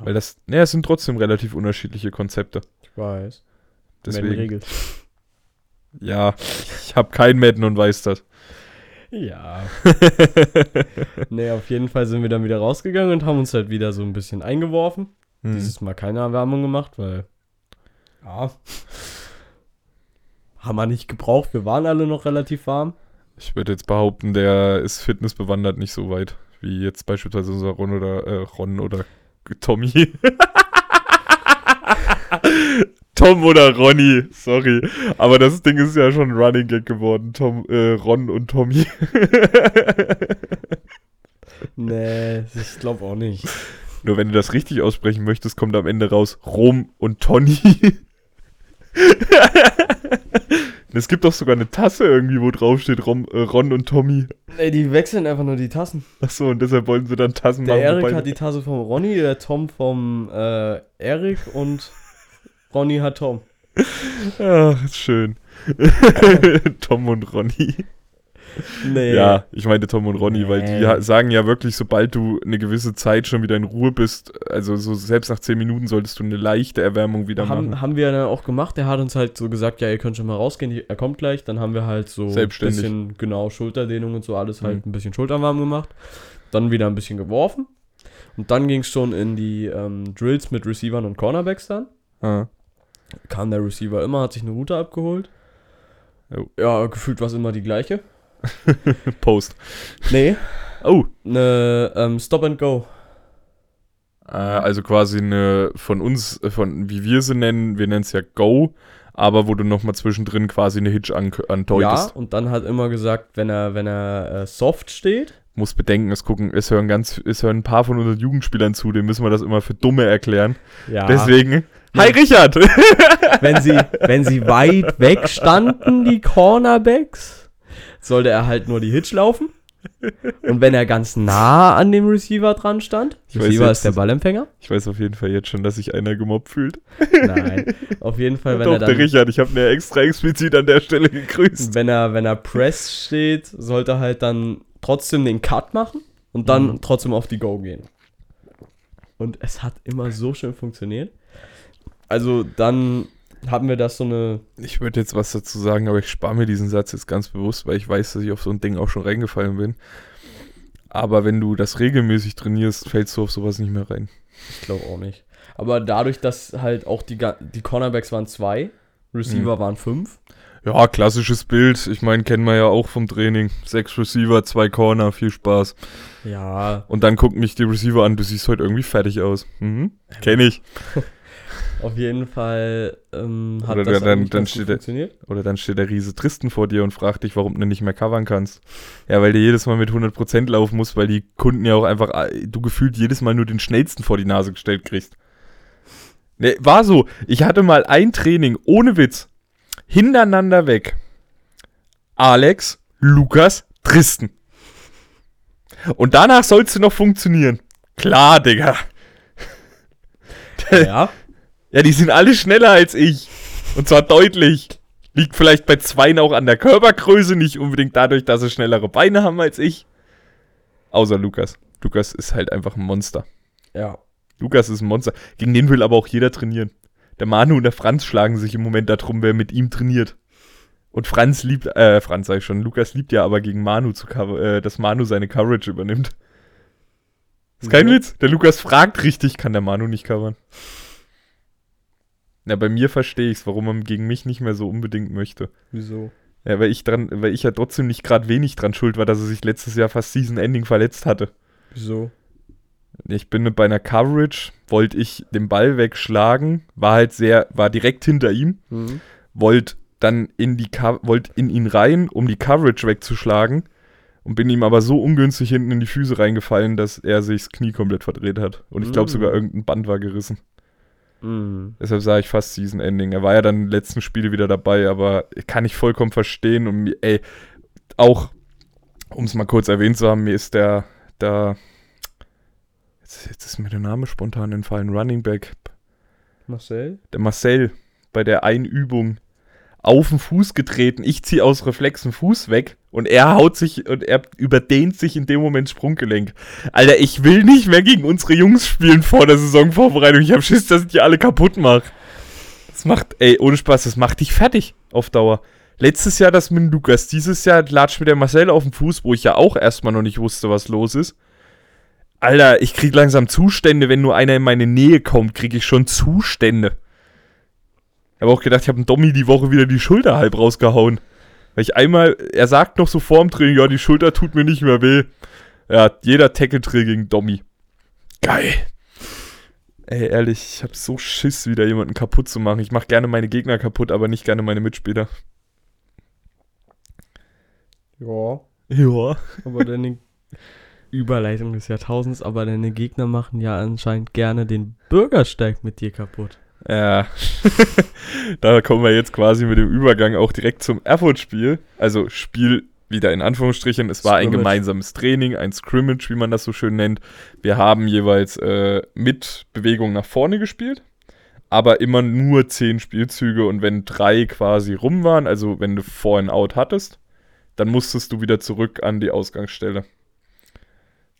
[SPEAKER 1] Weil das, naja, es sind trotzdem relativ unterschiedliche Konzepte.
[SPEAKER 2] ich weiß. Madden
[SPEAKER 1] Deswegen,
[SPEAKER 2] regelt.
[SPEAKER 1] ja, ich habe kein Madden und weiß das.
[SPEAKER 2] Ja. (laughs) nee, auf jeden Fall sind wir dann wieder rausgegangen und haben uns halt wieder so ein bisschen eingeworfen.
[SPEAKER 1] Hm.
[SPEAKER 2] Dieses Mal keine Erwärmung gemacht, weil. Ja. (laughs) Haben wir nicht gebraucht. Wir waren alle noch relativ warm.
[SPEAKER 1] Ich würde jetzt behaupten, der ist fitnessbewandert nicht so weit, wie jetzt beispielsweise unser Ron oder äh, Ron oder Tommy. (laughs) Tom oder Ronny, sorry. Aber das Ding ist ja schon ein Running Gag geworden. Tom, äh, Ron und Tommy.
[SPEAKER 2] Nee, ich glaube auch nicht. (laughs)
[SPEAKER 1] Nur wenn du das richtig aussprechen möchtest, kommt am Ende raus Rom und Tony. (laughs) es gibt doch sogar eine Tasse irgendwie, wo drauf steht Rom, äh, Ron und Tommy.
[SPEAKER 2] Nee, die wechseln einfach nur die Tassen.
[SPEAKER 1] Achso, und deshalb wollten sie dann Tassen
[SPEAKER 2] Der
[SPEAKER 1] machen.
[SPEAKER 2] Erik
[SPEAKER 1] wobei-
[SPEAKER 2] hat die Tasse vom Ronny, der Tom vom äh, Erik und Ronny hat Tom.
[SPEAKER 1] Ach, ist schön. (laughs) Tom und Ronny. (laughs)
[SPEAKER 2] Nee.
[SPEAKER 1] Ja, ich meinte Tom und Ronny, weil die
[SPEAKER 2] Nee.
[SPEAKER 1] sagen ja wirklich, sobald du eine gewisse Zeit schon wieder in Ruhe bist, also so selbst nach 10 Minuten solltest du eine leichte Erwärmung wieder machen.
[SPEAKER 2] Haben, haben wir dann auch gemacht. Der hat uns halt so gesagt, ja, ihr könnt schon mal rausgehen, er kommt gleich. Dann haben wir halt so
[SPEAKER 1] Selbstständig.
[SPEAKER 2] bisschen, genau, Schulterdehnung und so alles halt
[SPEAKER 1] Mhm.
[SPEAKER 2] ein bisschen schulterwarm gemacht. Dann wieder ein bisschen geworfen. Und dann ging es schon in die ähm, Drills mit Receivern und Cornerbacks dann.
[SPEAKER 1] Ah.
[SPEAKER 2] Kam der Receiver immer, hat sich eine Route abgeholt.
[SPEAKER 1] Jo.
[SPEAKER 2] Ja, gefühlt war es immer die gleiche. (laughs)
[SPEAKER 1] Post.
[SPEAKER 2] Nee,
[SPEAKER 1] Oh,
[SPEAKER 2] eine ähm, Stop and Go.
[SPEAKER 1] äh, also quasi eine von uns, äh, von wie wir sie nennen, wir nennen es ja Go, aber wo du nochmal zwischendrin quasi eine Hitch an,
[SPEAKER 2] Ja,
[SPEAKER 1] andeutest.
[SPEAKER 2] und dann hat immer gesagt, wenn er, wenn er äh, soft steht,
[SPEAKER 1] Muss bedenken, es gucken, es hören ganz, es hören ein paar von unseren Jugendspielern zu, denen müssen wir das immer für Dumme erklären.
[SPEAKER 2] ja,
[SPEAKER 1] Deswegen.
[SPEAKER 2] Ja.
[SPEAKER 1] Hi Richard!
[SPEAKER 2] wenn sie, wenn sie weit weg standen, die Cornerbacks, sollte er halt nur die Hitch laufen. Und wenn er ganz nah an dem Receiver dran stand, Receiver
[SPEAKER 1] jetzt-
[SPEAKER 2] ist der Ballempfänger.
[SPEAKER 1] Ich weiß auf jeden Fall jetzt schon, dass sich einer gemobbt fühlt.
[SPEAKER 2] Nein, auf jeden Fall, wenn
[SPEAKER 1] Doch,
[SPEAKER 2] er
[SPEAKER 1] der
[SPEAKER 2] dann,
[SPEAKER 1] Richard, ich habe mir extra explizit an der Stelle gegrüßt.
[SPEAKER 2] wenn er, wenn er Press steht, sollte er halt dann trotzdem den Cut machen und dann
[SPEAKER 1] Mhm.
[SPEAKER 2] trotzdem auf die Go gehen. Und es hat immer so schön funktioniert. Also dann haben wir das so eine
[SPEAKER 1] Ich würde jetzt was dazu sagen, aber ich spare mir diesen Satz jetzt ganz bewusst, weil ich weiß, dass ich auf so ein Ding auch schon reingefallen bin. Aber wenn du das regelmäßig trainierst, fällst du auf sowas nicht mehr rein.
[SPEAKER 2] Ich glaube auch nicht. Aber dadurch, dass halt auch die, die Cornerbacks waren zwei, Receiver
[SPEAKER 1] Mhm.
[SPEAKER 2] waren fünf.
[SPEAKER 1] Ja, klassisches Bild. Ich meine, kennen wir ja auch vom Training. Sechs Receiver, zwei Corner, viel Spaß.
[SPEAKER 2] Ja,
[SPEAKER 1] Und dann gucken mich die Receiver an, du siehst heute irgendwie fertig aus. Mhm. Kenn ich. (laughs)
[SPEAKER 2] auf jeden Fall ähm, hat
[SPEAKER 1] Oder
[SPEAKER 2] das
[SPEAKER 1] dann- dann steht der-
[SPEAKER 2] funktioniert.
[SPEAKER 1] Oder dann steht der Riese Tristen vor dir und fragt dich, warum du nicht mehr covern kannst. Ja, weil du jedes Mal mit 100% laufen musst, weil die Kunden ja auch einfach, äh, du gefühlt jedes Mal nur den schnellsten vor die Nase gestellt kriegst. Ne, war so. Ich hatte mal ein Training, ohne Witz, hintereinander weg. Alex, Lukas, Tristen. Und danach sollst du noch funktionieren. Klar, Digga.
[SPEAKER 2] ja,
[SPEAKER 1] Ja, die sind alle schneller als ich. Und zwar deutlich. Liegt vielleicht bei zweien auch an der Körpergröße, nicht unbedingt dadurch, dass sie schnellere Beine haben als ich. Außer Lukas. Lukas ist halt einfach ein Monster.
[SPEAKER 2] ja.
[SPEAKER 1] Lukas ist ein Monster. Gegen den will aber auch jeder trainieren. Der Manu und der Franz schlagen sich im Moment darum, wer mit ihm trainiert. Und Franz liebt, äh, Franz sag ich schon, Lukas liebt ja aber gegen Manu zu cover, äh, dass Manu seine Coverage übernimmt. Ist kein
[SPEAKER 2] Wieso?
[SPEAKER 1] Witz. Der Lukas fragt richtig, kann der Manu nicht covern. Na, bei mir verstehe ich's, warum man gegen mich nicht mehr so unbedingt möchte.
[SPEAKER 2] Wieso?
[SPEAKER 1] Ja, weil ich dran, weil ich ja trotzdem nicht gerade wenig dran schuld war, dass er sich letztes Jahr fast Season Ending verletzt hatte.
[SPEAKER 2] Wieso?
[SPEAKER 1] Ich bin bei einer Coverage, wollte ich den Ball wegschlagen, war halt sehr, war direkt hinter ihm,
[SPEAKER 2] Mhm.
[SPEAKER 1] wollte dann in die wollte in ihn rein, um die Coverage wegzuschlagen und bin ihm aber so ungünstig hinten in die Füße reingefallen, dass er sich das Knie komplett verdreht hat. Und ich glaube
[SPEAKER 2] Mm.
[SPEAKER 1] sogar irgendein Band war gerissen.
[SPEAKER 2] Mhm.
[SPEAKER 1] Deshalb sah ich fast Season Ending. Er war ja dann im letzten Spiel wieder dabei, aber kann ich vollkommen verstehen. Und ey, auch, um es mal kurz erwähnt zu haben, mir ist der, der, Jetzt, jetzt ist mir der Name spontan entfallen. Running Back.
[SPEAKER 2] Marcel?
[SPEAKER 1] Der Marcel bei der Einübung auf den Fuß getreten. Ich ziehe aus Reflexen Fuß weg und er haut sich und er überdehnt sich in dem Moment Sprunggelenk. Alter, ich will nicht mehr gegen unsere Jungs spielen vor der Saisonvorbereitung. Ich hab Schiss, dass ich die alle kaputt mache. Das macht, ey, ohne Spaß, das macht dich fertig auf Dauer. Letztes Jahr das mit Lukas, dieses Jahr latscht mir der Marcel auf den Fuß, wo ich ja auch erstmal noch nicht wusste, was los ist. Alter, ich krieg langsam Zustände, wenn nur einer in meine Nähe kommt, krieg ich schon Zustände. Ich habe auch gedacht, ich habe Dommy die Woche wieder die Schulter halb rausgehauen. Weil ich einmal, er sagt noch so vorm Training, ja, die Schulter tut mir nicht mehr weh. Ja, jeder Tackle-Drill gegen Dommy. Geil. Ey, ehrlich, ich hab so Schiss, wieder jemanden kaputt zu machen. Ich mach gerne meine Gegner kaputt, aber nicht gerne meine Mitspieler.
[SPEAKER 2] Ja.
[SPEAKER 1] Ja.
[SPEAKER 2] Aber deine Überleitung des Jahrtausends, aber deine Gegner machen ja anscheinend gerne den Bürgersteig mit dir kaputt.
[SPEAKER 1] Ja. (laughs) da kommen wir jetzt quasi mit dem Übergang auch direkt zum Erfurt-Spiel. Also Spiel wieder in Anführungsstrichen. Es war ein
[SPEAKER 2] Scrimmage.
[SPEAKER 1] gemeinsames Training, ein Scrimmage, wie man das so schön nennt. Wir haben jeweils äh, mit Bewegung nach vorne gespielt, aber immer nur zehn Spielzüge und wenn drei quasi rum waren, also wenn du Four and Out hattest, dann musstest du wieder zurück an die Ausgangsstelle.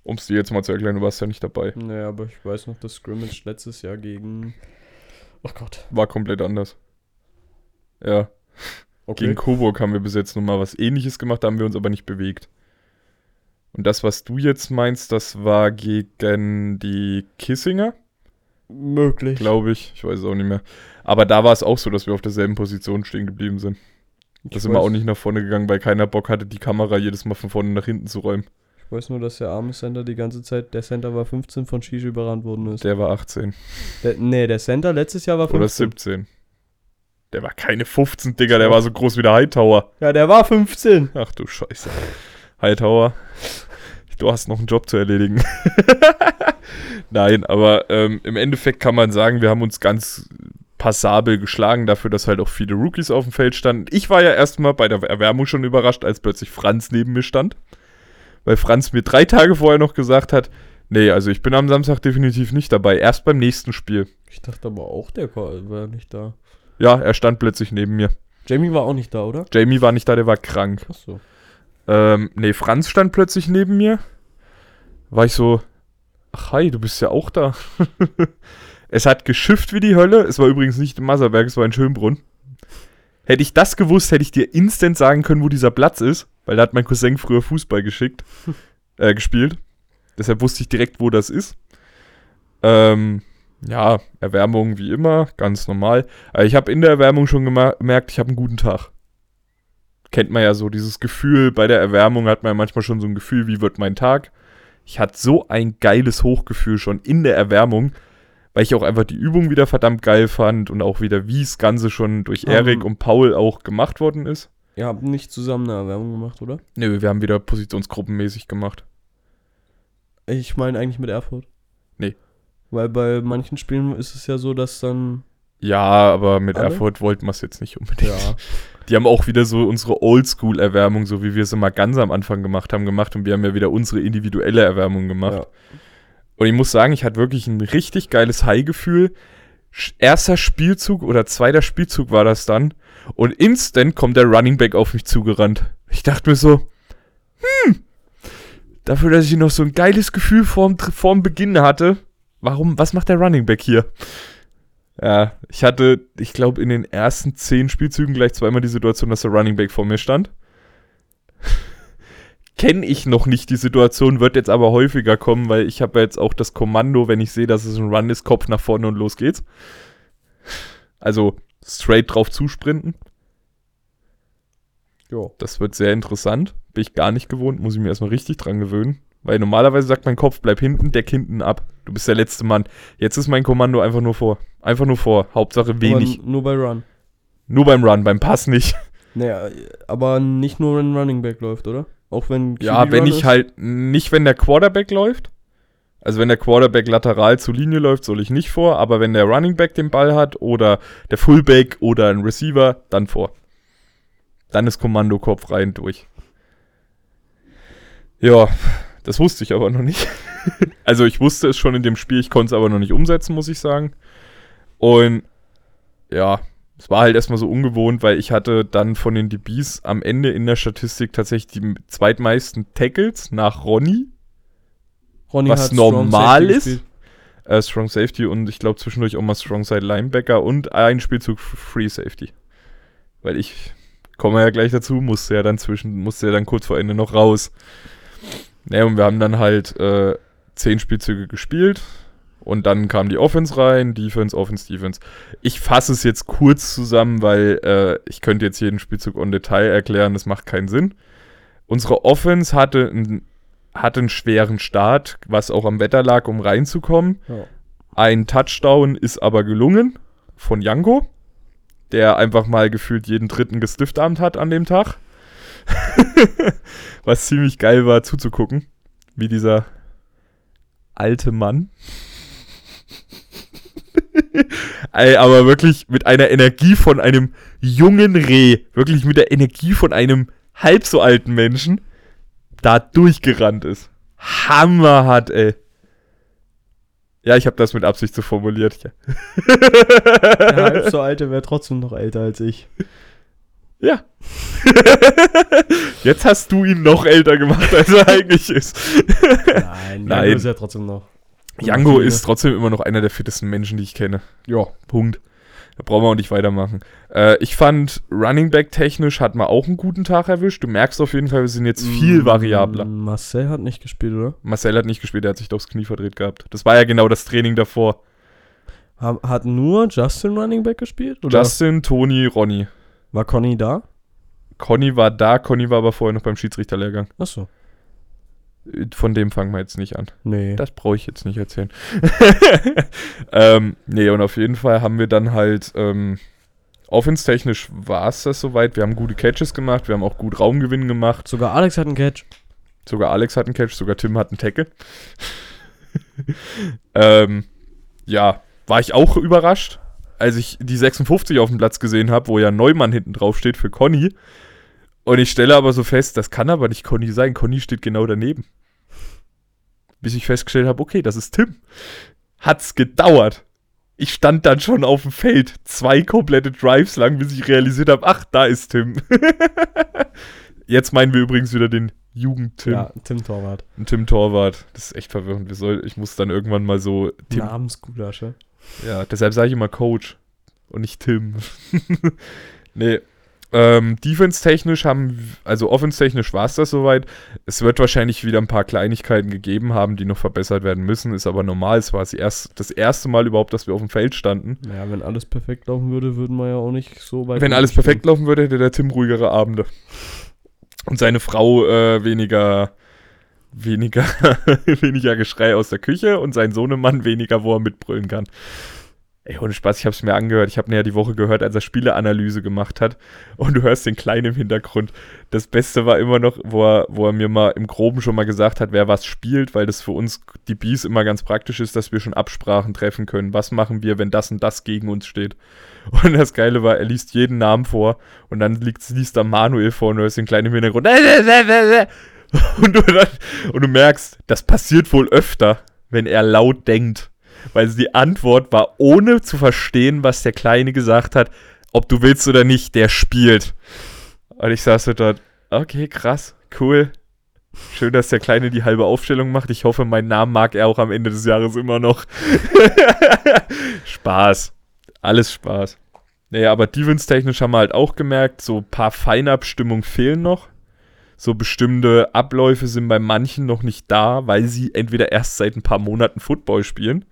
[SPEAKER 1] Um es dir jetzt mal zu erklären, du warst ja nicht dabei.
[SPEAKER 2] Naja, aber ich weiß noch, das Scrimmage letztes Jahr gegen. Oh Gott.
[SPEAKER 1] War komplett anders. Ja.
[SPEAKER 2] Okay.
[SPEAKER 1] Gegen Coburg haben wir bis jetzt nochmal was ähnliches gemacht, da haben wir uns aber nicht bewegt. Und das, was du jetzt meinst, das war gegen die Kissinger,
[SPEAKER 2] Möglich.
[SPEAKER 1] glaube ich. Ich weiß es auch nicht mehr. Aber da war es auch so, dass wir auf derselben Position stehen geblieben sind. Da sind wir auch nicht nach vorne gegangen, weil keiner Bock hatte, die Kamera jedes Mal von vorne nach hinten zu räumen.
[SPEAKER 2] Ich weiß nur, dass der arme Center die ganze Zeit, der Center war 15 von Shishi überrannt worden ist.
[SPEAKER 1] Der war 18
[SPEAKER 2] Der, nee, der Center letztes Jahr war 15.
[SPEAKER 1] oder 17. Der war keine 15, Digga, der war so groß wie der Hightower.
[SPEAKER 2] Ja, der war 15.
[SPEAKER 1] Ach du Scheiße. Hightower, du hast noch einen Job zu erledigen. (laughs) Nein, aber ähm, im Endeffekt kann man sagen, wir haben uns ganz passabel geschlagen dafür, dass halt auch viele Rookies auf dem Feld standen. Ich war ja erstmal bei der Erwärmung schon überrascht, als plötzlich Franz neben mir stand. Weil Franz mir drei Tage vorher noch gesagt hat, nee, also ich bin am Samstag definitiv nicht dabei, erst beim nächsten Spiel.
[SPEAKER 2] Ich dachte aber auch, der war nicht da.
[SPEAKER 1] Ja, er stand plötzlich neben mir.
[SPEAKER 2] Jamie war auch nicht da, oder?
[SPEAKER 1] Jamie war nicht da, der war krank.
[SPEAKER 2] Achso.
[SPEAKER 1] Ähm, nee, Franz stand plötzlich neben mir. War ich so, ach hi, du bist ja auch da. (laughs) es hat geschifft wie die Hölle. Es war übrigens nicht in Masserberg, es war in Schönbrunn. Hätte ich das gewusst, hätte ich dir instant sagen können, wo dieser Platz ist, weil da hat mein Cousin früher Fußball geschickt, (laughs) äh, gespielt. Deshalb wusste ich direkt, wo das ist. Ähm, ja, Erwärmung wie immer, ganz normal. Aber ich habe in der Erwärmung schon gemerkt, ich habe einen guten Tag kennt man ja so, dieses Gefühl, bei der Erwärmung hat man ja manchmal schon so ein Gefühl, wie wird mein Tag. Ich hatte so ein geiles Hochgefühl schon in der Erwärmung, weil ich auch einfach die Übung wieder verdammt geil fand und auch wieder, wie das Ganze schon durch
[SPEAKER 2] Ähm.
[SPEAKER 1] Erik und Paul auch gemacht worden ist.
[SPEAKER 2] Ihr habt nicht zusammen eine Erwärmung gemacht, oder?
[SPEAKER 1] Nö, wir haben wieder positionsgruppenmäßig gemacht.
[SPEAKER 2] Ich meine eigentlich mit Erfurt.
[SPEAKER 1] Nee.
[SPEAKER 2] Weil bei manchen Spielen ist es ja so, dass dann.
[SPEAKER 1] Ja, aber mit
[SPEAKER 2] Alle?
[SPEAKER 1] Erfurt wollten wir es jetzt nicht unbedingt.
[SPEAKER 2] Ja.
[SPEAKER 1] Die haben auch wieder so unsere Oldschool-Erwärmung, so wie wir es immer ganz am Anfang gemacht haben, gemacht und wir haben ja wieder unsere individuelle Erwärmung gemacht.
[SPEAKER 2] ja.
[SPEAKER 1] Und ich muss sagen, ich hatte wirklich ein richtig geiles High-Gefühl. Erster Spielzug oder zweiter Spielzug war das dann. Und instant kommt der Running Back auf mich zugerannt. Ich dachte mir so, hm, dafür, dass ich noch so ein geiles Gefühl vorm, vorm Beginn hatte, warum, was macht der Running Back hier? Ja, ich hatte, ich glaube, in den ersten zehn Spielzügen gleich zweimal die Situation, dass der Running Back vor mir stand. (laughs) Kenne ich noch nicht die Situation, wird jetzt aber häufiger kommen, weil ich habe ja jetzt auch das Kommando, wenn ich sehe, dass es ein Run ist, Kopf nach vorne und los geht's. Also straight drauf zusprinten.
[SPEAKER 2] Jo.
[SPEAKER 1] Das wird sehr interessant. Bin ich gar nicht gewohnt, muss ich mir erstmal richtig dran gewöhnen. Weil normalerweise sagt mein Kopf, bleib hinten, deck hinten ab. Du bist der letzte Mann. Jetzt ist mein Kommando einfach nur vor. Einfach nur vor. Hauptsache wenig.
[SPEAKER 2] Aber nur bei Run.
[SPEAKER 1] Nur beim Run, beim Pass nicht. (laughs)
[SPEAKER 2] Naja, aber nicht nur, wenn Running Back läuft, oder? Auch wenn.
[SPEAKER 1] Ja,
[SPEAKER 2] QB
[SPEAKER 1] wenn
[SPEAKER 2] Run
[SPEAKER 1] ich
[SPEAKER 2] ist?
[SPEAKER 1] halt, nicht wenn der Quarterback läuft. Also wenn der Quarterback lateral zur Linie läuft, soll ich nicht vor. Aber wenn der Running Back den Ball hat oder der Fullback oder ein Receiver, dann vor. Dann ist Kommando Kopf rein durch. Ja, das wusste ich aber noch nicht. (laughs) also ich wusste es schon in dem Spiel, ich konnte es aber noch nicht umsetzen, muss ich sagen. Und ja, es war halt erstmal so ungewohnt, weil ich hatte dann von den DBs am Ende in der Statistik tatsächlich die zweitmeisten Tackles nach Ronny,
[SPEAKER 2] Ronny
[SPEAKER 1] was normal
[SPEAKER 2] Safety
[SPEAKER 1] ist.
[SPEAKER 2] gespielt.
[SPEAKER 1] Äh, Strong Safety und ich glaube zwischendurch auch mal Strong Side Linebacker und ein Spielzug Free Safety. Weil ich komme ja gleich dazu, musste ja dann zwischen, musste ja dann kurz vor Ende noch raus. Ja, und wir haben dann halt äh, zehn Spielzüge gespielt und dann kam die Offense rein, Defense, Offense, Defense. Ich fasse es jetzt kurz zusammen, weil äh, ich könnte jetzt jeden Spielzug on Detail erklären, das macht keinen Sinn. Unsere Offense hatte, ein, hatte einen schweren Start, was auch am Wetter lag, um reinzukommen.
[SPEAKER 2] Ja.
[SPEAKER 1] Ein Touchdown ist aber gelungen von Janko, der einfach mal gefühlt jeden dritten gestiftarmt hat an dem Tag. (laughs) Was ziemlich geil war zuzugucken, wie dieser alte Mann. (laughs) Ey, aber wirklich mit einer Energie von einem jungen Reh, wirklich mit der Energie von einem halb so alten Menschen, da durchgerannt ist. Hammerhart, ey. Ja, ich habe das mit Absicht so formuliert. Ja.
[SPEAKER 2] Der (laughs) halb so alte wäre trotzdem noch älter als ich.
[SPEAKER 1] Ja. (laughs) Jetzt hast du ihn noch älter gemacht, als er eigentlich ist.
[SPEAKER 2] Nein,
[SPEAKER 1] Nein.
[SPEAKER 2] Jango ist ja trotzdem noch.
[SPEAKER 1] Django ist trotzdem immer noch einer der fittesten Menschen, die ich kenne. Ja, Punkt. Da brauchen wir auch nicht weitermachen. Äh, ich fand, Running Back technisch hat man auch einen guten Tag erwischt. Du merkst auf jeden Fall, wir sind jetzt viel
[SPEAKER 2] Mm,
[SPEAKER 1] variabler.
[SPEAKER 2] Marcel hat nicht gespielt, oder?
[SPEAKER 1] Marcel hat nicht gespielt, er hat sich doch das Knie verdreht gehabt. Das war ja genau das Training davor.
[SPEAKER 2] Ha- Hat nur Justin Running Back gespielt? Oder
[SPEAKER 1] Justin, Toni, Ronny.
[SPEAKER 2] war Conny da?
[SPEAKER 1] Conny war da, Conny war aber vorher noch beim Schiedsrichterlehrgang.
[SPEAKER 2] Achso.
[SPEAKER 1] Von dem fangen wir jetzt nicht an.
[SPEAKER 2] Nee.
[SPEAKER 1] Das brauche ich jetzt nicht erzählen. (laughs) ähm, nee, und auf jeden Fall haben wir dann halt, ähm, offenstechnisch war es das soweit. Wir haben gute Catches gemacht, wir haben auch gut Raumgewinn gemacht.
[SPEAKER 2] Sogar Alex hat einen Catch.
[SPEAKER 1] Sogar Alex hat einen Catch, sogar Tim hat einen Tackle. (laughs) ähm, ja, war ich auch überrascht, als ich die 56 auf dem Platz gesehen habe, wo ja Neumann hinten drauf steht für Conny. Und ich stelle aber so fest, das kann aber nicht Conny sein. Conny steht genau daneben. Bis ich festgestellt habe, okay, das ist Tim. Hat's gedauert. Ich stand dann schon auf dem Feld, zwei komplette Drives lang, bis ich realisiert habe, ach, da ist Tim. (laughs) Jetzt meinen wir übrigens wieder den Jugend-Tim.
[SPEAKER 2] Ja, Tim Torwart.
[SPEAKER 1] Ein Tim Torwart. Das ist echt verwirrend. Wir soll, ich muss dann irgendwann mal so Tim.
[SPEAKER 2] Namensgulasche.
[SPEAKER 1] Ja, deshalb sage ich immer Coach und nicht Tim. (laughs) nee. Ähm, Defense-technisch haben, also offense-technisch war es das soweit. Es wird wahrscheinlich wieder ein paar Kleinigkeiten gegeben haben, die noch verbessert werden müssen. Ist aber normal. Es war das, erst, das erste Mal überhaupt, dass wir auf dem Feld standen.
[SPEAKER 2] Naja, wenn alles perfekt laufen würde, würden wir ja auch nicht so weit.
[SPEAKER 1] Wenn alles perfekt laufen würde, hätte der Tim ruhigere Abende. Und seine Frau äh, weniger, weniger, (laughs) weniger Geschrei aus der Küche und sein Sohnemann weniger, wo er mitbrüllen kann. Ey, ohne Spaß, ich habe es mir angehört. Ich habe ja die Woche gehört, als er Spieleanalyse gemacht hat. Und du hörst den Kleinen im Hintergrund. Das Beste war immer noch, wo er, wo er mir mal im Groben schon mal gesagt hat, wer was spielt, weil das für uns, die Bees, immer ganz praktisch ist, dass wir schon Absprachen treffen können. Was machen wir, wenn das und das gegen uns steht? Und das Geile war, er liest jeden Namen vor und dann liegt, liest da Manuel vor und du hörst den Kleinen im Hintergrund. (laughs) Und du, und du merkst, das passiert wohl öfter, wenn er laut denkt. Weil die Antwort war, ohne zu verstehen, was der Kleine gesagt hat, ob du willst oder nicht, der spielt. Und ich saß so dort, okay, krass, cool. Schön, dass der Kleine die halbe Aufstellung macht. Ich hoffe, meinen Namen mag er auch am Ende des Jahres immer noch. (laughs) Spaß. Alles Spaß. Naja, aber Defense-technisch haben wir halt auch gemerkt, so ein paar Feinabstimmungen fehlen noch. So bestimmte Abläufe sind bei manchen noch nicht da, weil sie entweder erst seit ein paar Monaten Football spielen.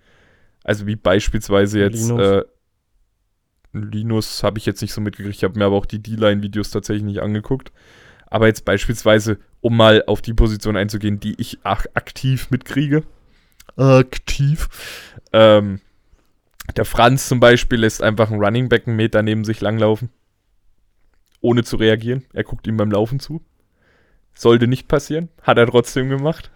[SPEAKER 1] Also wie beispielsweise jetzt
[SPEAKER 2] Linus.
[SPEAKER 1] äh, Linus habe ich jetzt nicht so mitgekriegt. Ich habe mir aber auch die D-Line-Videos tatsächlich nicht angeguckt. Aber jetzt beispielsweise, um mal auf die Position einzugehen, die ich ak aktiv mitkriege. Aktiv. Ähm, der Franz zum Beispiel lässt einfach einen Running Back einen Meter neben sich langlaufen. Ohne zu reagieren. Er guckt ihm beim Laufen zu. Sollte nicht passieren. Hat er trotzdem gemacht.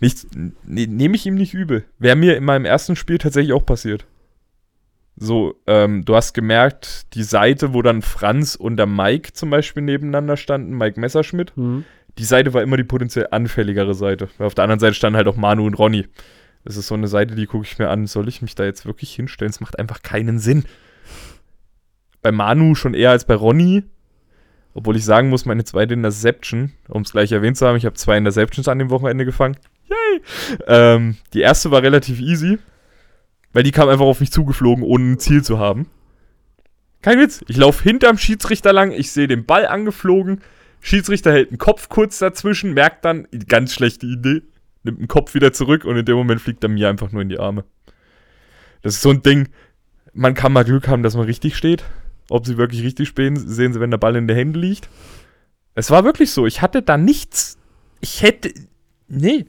[SPEAKER 1] Nichts, ne, Nehme ich ihm nicht übel. Wäre mir in meinem ersten Spiel tatsächlich auch passiert. So, ähm, du hast gemerkt, die Seite, wo dann Franz und der Mike zum Beispiel nebeneinander standen, Mike Messerschmidt,
[SPEAKER 2] Hm.
[SPEAKER 1] die Seite war immer die potenziell anfälligere Seite. Weil auf der anderen Seite standen halt auch Manu und Ronny. Das ist so eine Seite, die gucke ich mir an. Soll ich mich da jetzt wirklich hinstellen? Es macht einfach keinen Sinn. Bei Manu schon eher als bei Ronny. Obwohl ich sagen muss, meine zweite Interception, um es gleich erwähnt zu haben, ich habe zwei Interceptions an dem Wochenende gefangen. Yay! Ähm, die erste war relativ easy, weil die kam einfach auf mich zugeflogen, ohne ein Ziel zu haben. Kein Witz. Ich laufe hinterm Schiedsrichter lang, ich sehe den Ball angeflogen. Schiedsrichter hält den Kopf kurz dazwischen, merkt dann, ganz schlechte Idee, nimmt den Kopf wieder zurück und in dem Moment fliegt er mir einfach nur in die Arme. Das ist so ein Ding, man kann mal Glück haben, dass man richtig steht. Ob sie wirklich richtig spielen, sehen sie, wenn der Ball in der Hände liegt. Es war wirklich so. Ich hatte da nichts. Ich hätte. Nee.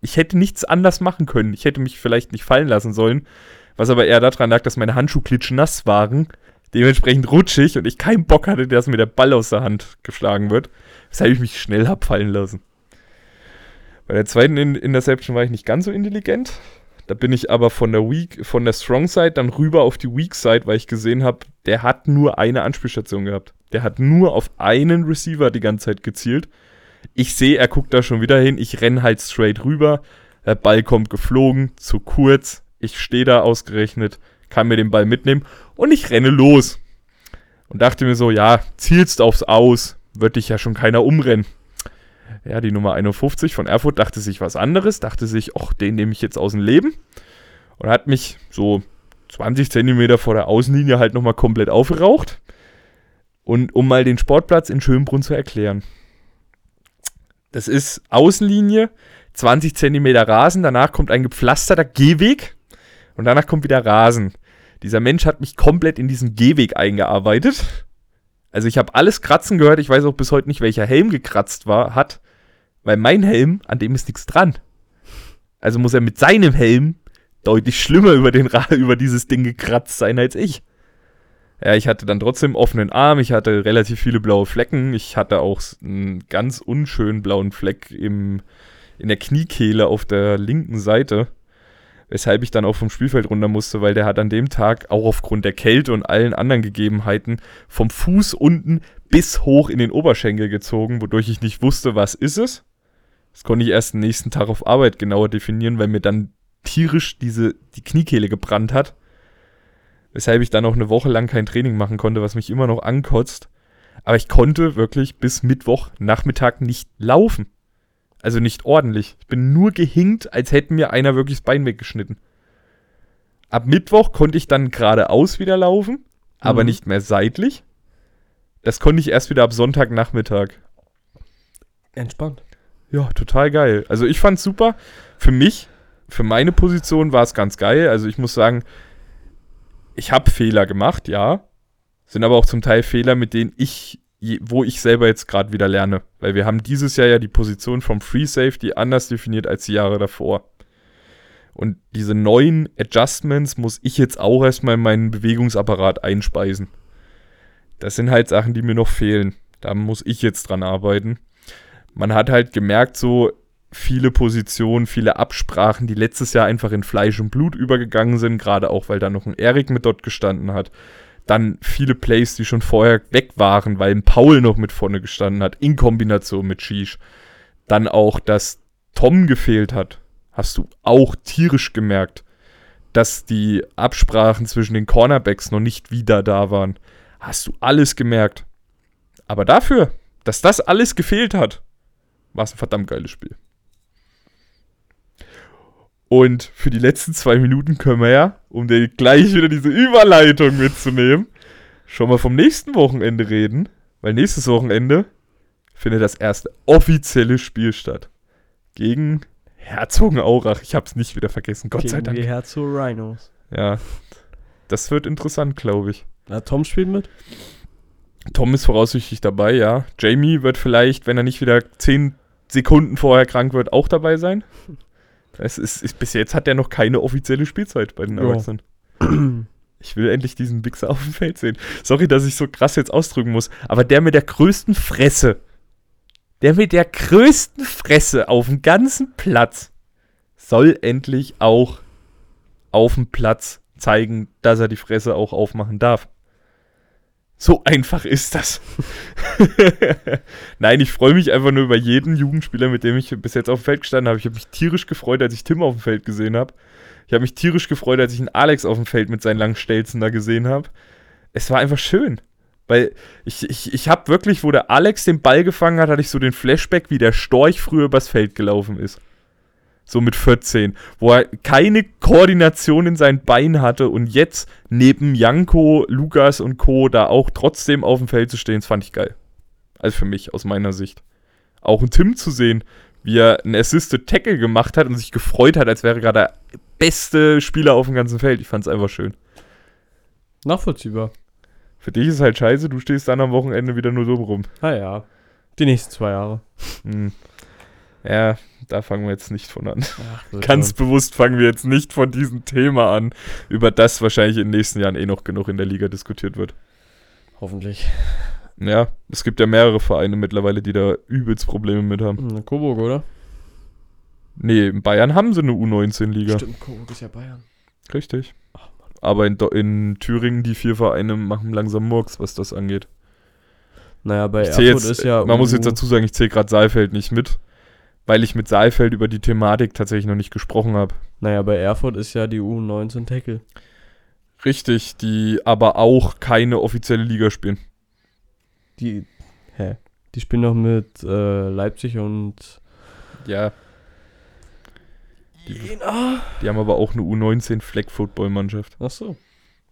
[SPEAKER 1] Ich hätte nichts anders machen können. Ich hätte mich vielleicht nicht fallen lassen sollen. Was aber eher daran lag, dass meine Handschuhe klitschnass waren. Dementsprechend rutschig und ich keinen Bock hatte, dass mir der Ball aus der Hand geschlagen wird. Weshalb ich mich schnell hab fallen lassen. Bei der zweiten Interception war ich nicht ganz so intelligent. Da bin ich aber von der Weak, von der Strong Side dann rüber auf die Weak Side, weil ich gesehen habe, der hat nur eine Anspielstation gehabt. Der hat nur auf einen Receiver die ganze Zeit gezielt. Ich sehe, er guckt da schon wieder hin. Ich renn halt straight rüber. Der Ball kommt geflogen, zu kurz. Ich stehe da ausgerechnet, kann mir den Ball mitnehmen und ich renne los. Und dachte mir so, ja, zielst aufs Aus, wird dich ja schon keiner umrennen. Ja, die Nummer 51 von Erfurt dachte sich was anderes, dachte sich, ach, den nehme ich jetzt aus dem Leben. Und hat mich so 20 Zentimeter vor der Außenlinie halt nochmal komplett aufgeraucht. Und um mal den Sportplatz in Schönbrunn zu erklären. Das ist Außenlinie, 20 Zentimeter Rasen, danach kommt ein gepflasterter Gehweg und danach kommt wieder Rasen. Dieser Mensch hat mich komplett in diesen Gehweg eingearbeitet. Also ich habe alles kratzen gehört, ich weiß auch bis heute nicht, welcher Helm gekratzt war, hat. Weil mein Helm, an dem ist nichts dran. Also muss er mit seinem Helm deutlich schlimmer über, den, (laughs) über dieses Ding gekratzt sein als ich. Ja, ich hatte dann trotzdem offenen Arm, ich hatte relativ viele blaue Flecken, ich hatte auch einen ganz unschönen blauen Fleck im, in der Kniekehle auf der linken Seite, weshalb ich dann auch vom Spielfeld runter musste, weil der hat an dem Tag auch aufgrund der Kälte und allen anderen Gegebenheiten vom Fuß unten bis hoch in den Oberschenkel gezogen, wodurch ich nicht wusste, was ist es. Das konnte ich erst den nächsten Tag auf Arbeit genauer definieren, weil mir dann tierisch diese, die Kniekehle gebrannt hat. Weshalb ich dann auch eine Woche lang kein Training machen konnte, was mich immer noch ankotzt. Aber ich konnte wirklich bis Mittwoch Nachmittag nicht laufen. Also nicht ordentlich. Ich bin nur gehinkt, als hätte mir einer wirklich das Bein weggeschnitten. Ab Mittwoch konnte ich dann geradeaus wieder laufen, aber
[SPEAKER 2] Mhm.
[SPEAKER 1] nicht mehr seitlich. Das konnte ich erst wieder ab Sonntagnachmittag.
[SPEAKER 2] Entspannt.
[SPEAKER 1] Ja, total geil. Also ich fand's super. Für mich, für meine Position war es ganz geil. Also ich muss sagen, ich habe Fehler gemacht, ja. Sind aber auch zum Teil Fehler, mit denen ich, wo ich selber jetzt gerade wieder lerne. Weil wir haben dieses Jahr ja die Position vom Free Safety anders definiert als die Jahre davor. Und diese neuen Adjustments muss ich jetzt auch erstmal in meinen Bewegungsapparat einspeisen. Das sind halt Sachen, die mir noch fehlen. Da muss ich jetzt dran arbeiten man hat halt gemerkt, so viele Positionen, viele Absprachen, die letztes Jahr einfach in Fleisch und Blut übergegangen sind, gerade auch, weil da noch ein Erik mit dort gestanden hat. Dann viele Plays, die schon vorher weg waren, weil ein Paul noch mit vorne gestanden hat, in Kombination mit Shish. Dann auch, dass Tom gefehlt hat, hast du auch tierisch gemerkt, dass die Absprachen zwischen den Cornerbacks noch nicht wieder da waren. Hast du alles gemerkt. Aber dafür, dass das alles gefehlt hat, war es ein verdammt geiles Spiel. Und für die letzten zwei Minuten können wir ja, um dir gleich wieder diese Überleitung mitzunehmen, schon mal vom nächsten Wochenende reden. Weil nächstes Wochenende findet das erste offizielle Spiel statt. Gegen Herzogenaurach. Ich hab's nicht wieder vergessen, Gott sei
[SPEAKER 2] Gegen
[SPEAKER 1] Dank.
[SPEAKER 2] Die Herzo Rhinos.
[SPEAKER 1] Ja. Das wird interessant, glaube ich.
[SPEAKER 2] Na, Tom spielt mit?
[SPEAKER 1] Tom ist voraussichtlich dabei, ja. Jamie wird vielleicht, wenn er nicht wieder 10 Sekunden vorher krank wird, auch dabei sein. Es ist, ist, bis jetzt hat er noch keine offizielle Spielzeit bei den. Erwachsenen. (clears throat) Ich will endlich diesen Wichser auf dem Feld sehen. Sorry, dass ich so krass jetzt ausdrücken muss, aber der mit der größten Fresse, der mit der größten Fresse auf dem ganzen Platz soll endlich auch auf dem Platz zeigen, dass er die Fresse auch aufmachen darf. So einfach ist das. (laughs) Nein, ich freue mich einfach nur über jeden Jugendspieler, mit dem ich bis jetzt auf dem Feld gestanden habe. Ich habe mich tierisch gefreut, als ich Tim auf dem Feld gesehen habe. Ich habe mich tierisch gefreut, als ich einen Alex auf dem Feld mit seinen langen Stelzen da gesehen habe. Es war einfach schön. Weil ich, ich, ich habe wirklich, wo der Alex den Ball gefangen hat, hatte ich so den Flashback, wie der Storch früher übers Feld gelaufen ist. So mit 14. Wo er keine Koordination in seinen Beinen hatte und jetzt neben Janko, Lukas und Co. da auch trotzdem auf dem Feld zu stehen, das fand ich geil. Also für mich, aus meiner Sicht. Auch ein Tim zu sehen, wie er einen Assisted Tackle gemacht hat und sich gefreut hat, als wäre er gerade der beste Spieler auf dem ganzen Feld. Ich fand es einfach schön.
[SPEAKER 2] Nachvollziehbar.
[SPEAKER 1] Für dich ist es halt scheiße, du stehst dann am Wochenende wieder nur so rum.
[SPEAKER 2] Ah ja. Die nächsten zwei Jahre.
[SPEAKER 1] Hm. Ja, da fangen wir jetzt nicht von an.
[SPEAKER 2] Ach,
[SPEAKER 1] Ganz bewusst fangen wir jetzt nicht von diesem Thema an, über das wahrscheinlich in den nächsten Jahren eh noch genug in der Liga diskutiert wird.
[SPEAKER 2] Hoffentlich.
[SPEAKER 1] Ja, es gibt ja mehrere Vereine mittlerweile, die da übelst Probleme mit haben.
[SPEAKER 2] Hm, Coburg, oder?
[SPEAKER 1] Nee, in Bayern haben sie eine U19-Liga.
[SPEAKER 2] Stimmt, Coburg ist ja Bayern.
[SPEAKER 1] Richtig. Aber in, in Thüringen, die vier Vereine machen langsam Murks, was das angeht.
[SPEAKER 2] Naja, bei
[SPEAKER 1] Ich
[SPEAKER 2] Erfurt
[SPEAKER 1] jetzt,
[SPEAKER 2] ist ja.
[SPEAKER 1] man muss
[SPEAKER 2] U-
[SPEAKER 1] jetzt dazu sagen, ich zähle gerade Saalfeld nicht mit, weil ich mit Saalfeld über die Thematik tatsächlich noch nicht gesprochen habe.
[SPEAKER 2] Naja, bei Erfurt ist ja die U19 Tackle.
[SPEAKER 1] Richtig, die aber auch keine offizielle Liga spielen.
[SPEAKER 2] Die. Hä? Die spielen noch mit äh, Leipzig und.
[SPEAKER 1] Ja,
[SPEAKER 2] Jena?
[SPEAKER 1] die haben aber auch eine U19 Flag Football Mannschaft.
[SPEAKER 2] Ach so.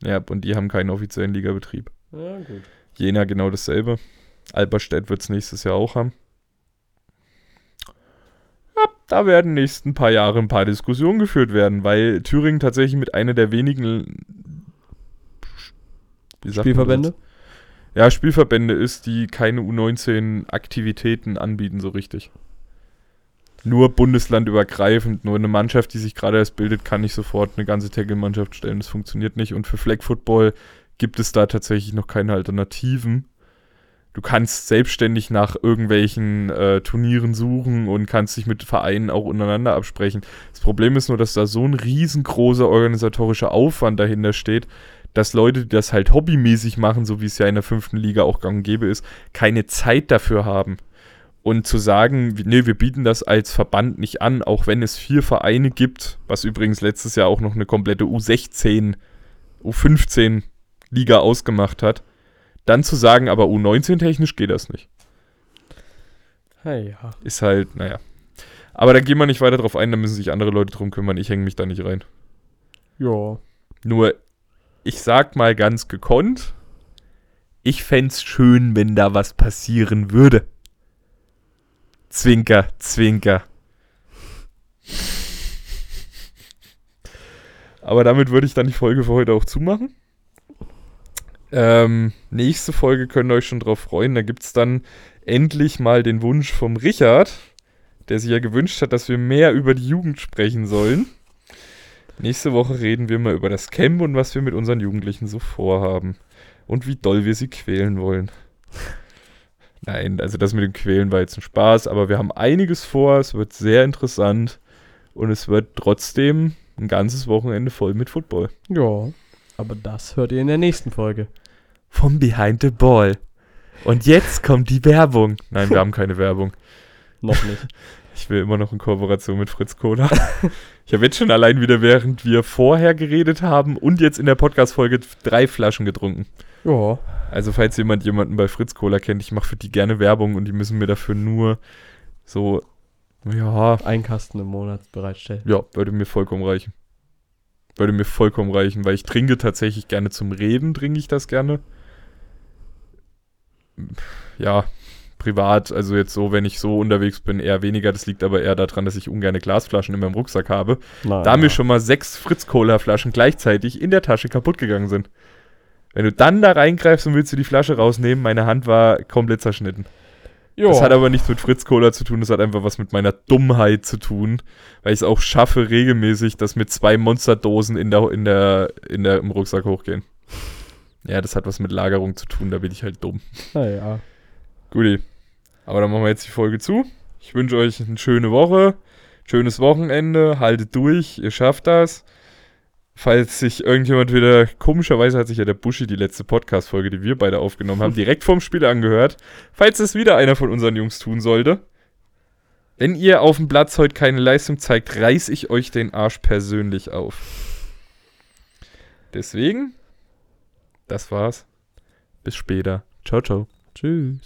[SPEAKER 1] Ja, und die haben keinen offiziellen Ligabetrieb.
[SPEAKER 2] Ja, gut.
[SPEAKER 1] Jena genau dasselbe. Alberstedt wird es nächstes Jahr auch haben. Da werden nächsten paar Jahre ein paar Diskussionen geführt werden, weil Thüringen tatsächlich mit einer der wenigen
[SPEAKER 2] Spielverbände?
[SPEAKER 1] Ja, Spielverbände ist, die keine U19 Aktivitäten anbieten so richtig. Nur bundeslandübergreifend, nur eine Mannschaft, die sich gerade erst bildet, kann nicht sofort eine ganze Tackle-Mannschaft stellen. Das funktioniert nicht. Und für Flag Football gibt es da tatsächlich noch keine Alternativen. Du kannst selbstständig nach irgendwelchen äh, Turnieren suchen und kannst dich mit Vereinen auch untereinander absprechen. Das Problem ist nur, dass da so ein riesengroßer organisatorischer Aufwand dahinter steht, dass Leute, die das halt hobbymäßig machen, so wie es ja in der fünften Liga auch gang und gäbe ist, keine Zeit dafür haben. Und zu sagen, nee, wir bieten das als Verband nicht an, auch wenn es vier Vereine gibt, was übrigens letztes Jahr auch noch eine komplette U16, U15 Liga ausgemacht hat, dann zu sagen, aber U19 technisch geht das nicht.
[SPEAKER 2] Hey, ja.
[SPEAKER 1] Ist halt, naja. Aber da gehen wir nicht weiter drauf ein, da müssen sich andere Leute drum kümmern, ich hänge mich da nicht rein.
[SPEAKER 2] Ja.
[SPEAKER 1] Nur, ich sag mal ganz gekonnt, ich fänd's schön, wenn da was passieren würde. Zwinker, Zwinker. Aber damit würde ich dann die Folge für heute auch zumachen. Ähm, nächste Folge könnt ihr euch schon drauf freuen. Da gibt's dann endlich mal den Wunsch vom Richard, der sich ja gewünscht hat, dass wir mehr über die Jugend sprechen sollen. Nächste Woche reden wir mal über das Camp und was wir mit unseren Jugendlichen so vorhaben. Und wie doll wir sie quälen wollen. Nein, also das mit dem Quälen war jetzt ein Spaß, aber wir haben einiges vor, es wird sehr interessant und es wird trotzdem ein ganzes Wochenende voll mit Football.
[SPEAKER 2] Ja. Aber das hört ihr in der nächsten Folge.
[SPEAKER 1] Vom Behind the Ball. Und jetzt kommt die Werbung. Nein, wir (laughs) haben keine Werbung.
[SPEAKER 2] Noch nicht. (laughs)
[SPEAKER 1] Ich will immer noch in Kooperation mit Fritz Cola. Ich habe jetzt schon allein wieder, während wir vorher geredet haben und jetzt in der Podcast-Folge drei Flaschen getrunken.
[SPEAKER 2] ja.
[SPEAKER 1] Also, falls jemand jemanden bei Fritz Cola kennt, ich mache für die gerne Werbung und die müssen mir dafür nur so, ja,
[SPEAKER 2] Ein Kasten im Monat bereitstellen.
[SPEAKER 1] ja, würde mir vollkommen reichen. Würde mir vollkommen reichen, weil ich trinke tatsächlich gerne zum Reden, trinke ich das gerne. Ja, privat, also jetzt so, wenn ich so unterwegs bin, eher weniger. Das liegt aber eher daran, dass ich ungerne Glasflaschen in meinem Rucksack habe.
[SPEAKER 2] Nein,
[SPEAKER 1] Da mir
[SPEAKER 2] ja.
[SPEAKER 1] schon mal sechs Fritz-Cola-Flaschen gleichzeitig in der Tasche kaputt gegangen sind. Wenn du dann da reingreifst und willst du die Flasche rausnehmen, meine Hand war komplett zerschnitten.
[SPEAKER 2] Jo.
[SPEAKER 1] Das hat aber nichts mit Fritz Cola zu tun, das hat einfach was mit meiner Dummheit zu tun, weil ich es auch schaffe, regelmäßig, dass mit zwei Monsterdosen in der, in der, in der, im Rucksack hochgehen. Ja, das hat was mit Lagerung zu tun, da bin ich halt dumm.
[SPEAKER 2] Naja.
[SPEAKER 1] Guti. Aber dann machen wir jetzt die Folge zu. Ich wünsche euch eine schöne Woche, schönes Wochenende, haltet durch, ihr schafft das. falls sich irgendjemand wieder, komischerweise hat sich ja der Buschi die letzte Podcast-Folge, die wir beide aufgenommen haben, (laughs) direkt vorm Spiel angehört. Falls es wieder einer von unseren Jungs tun sollte. Wenn ihr auf dem Platz heute keine Leistung zeigt, reiß ich euch den Arsch persönlich auf. Deswegen, das war's. Bis später. Ciao, ciao.
[SPEAKER 2] Tschüss.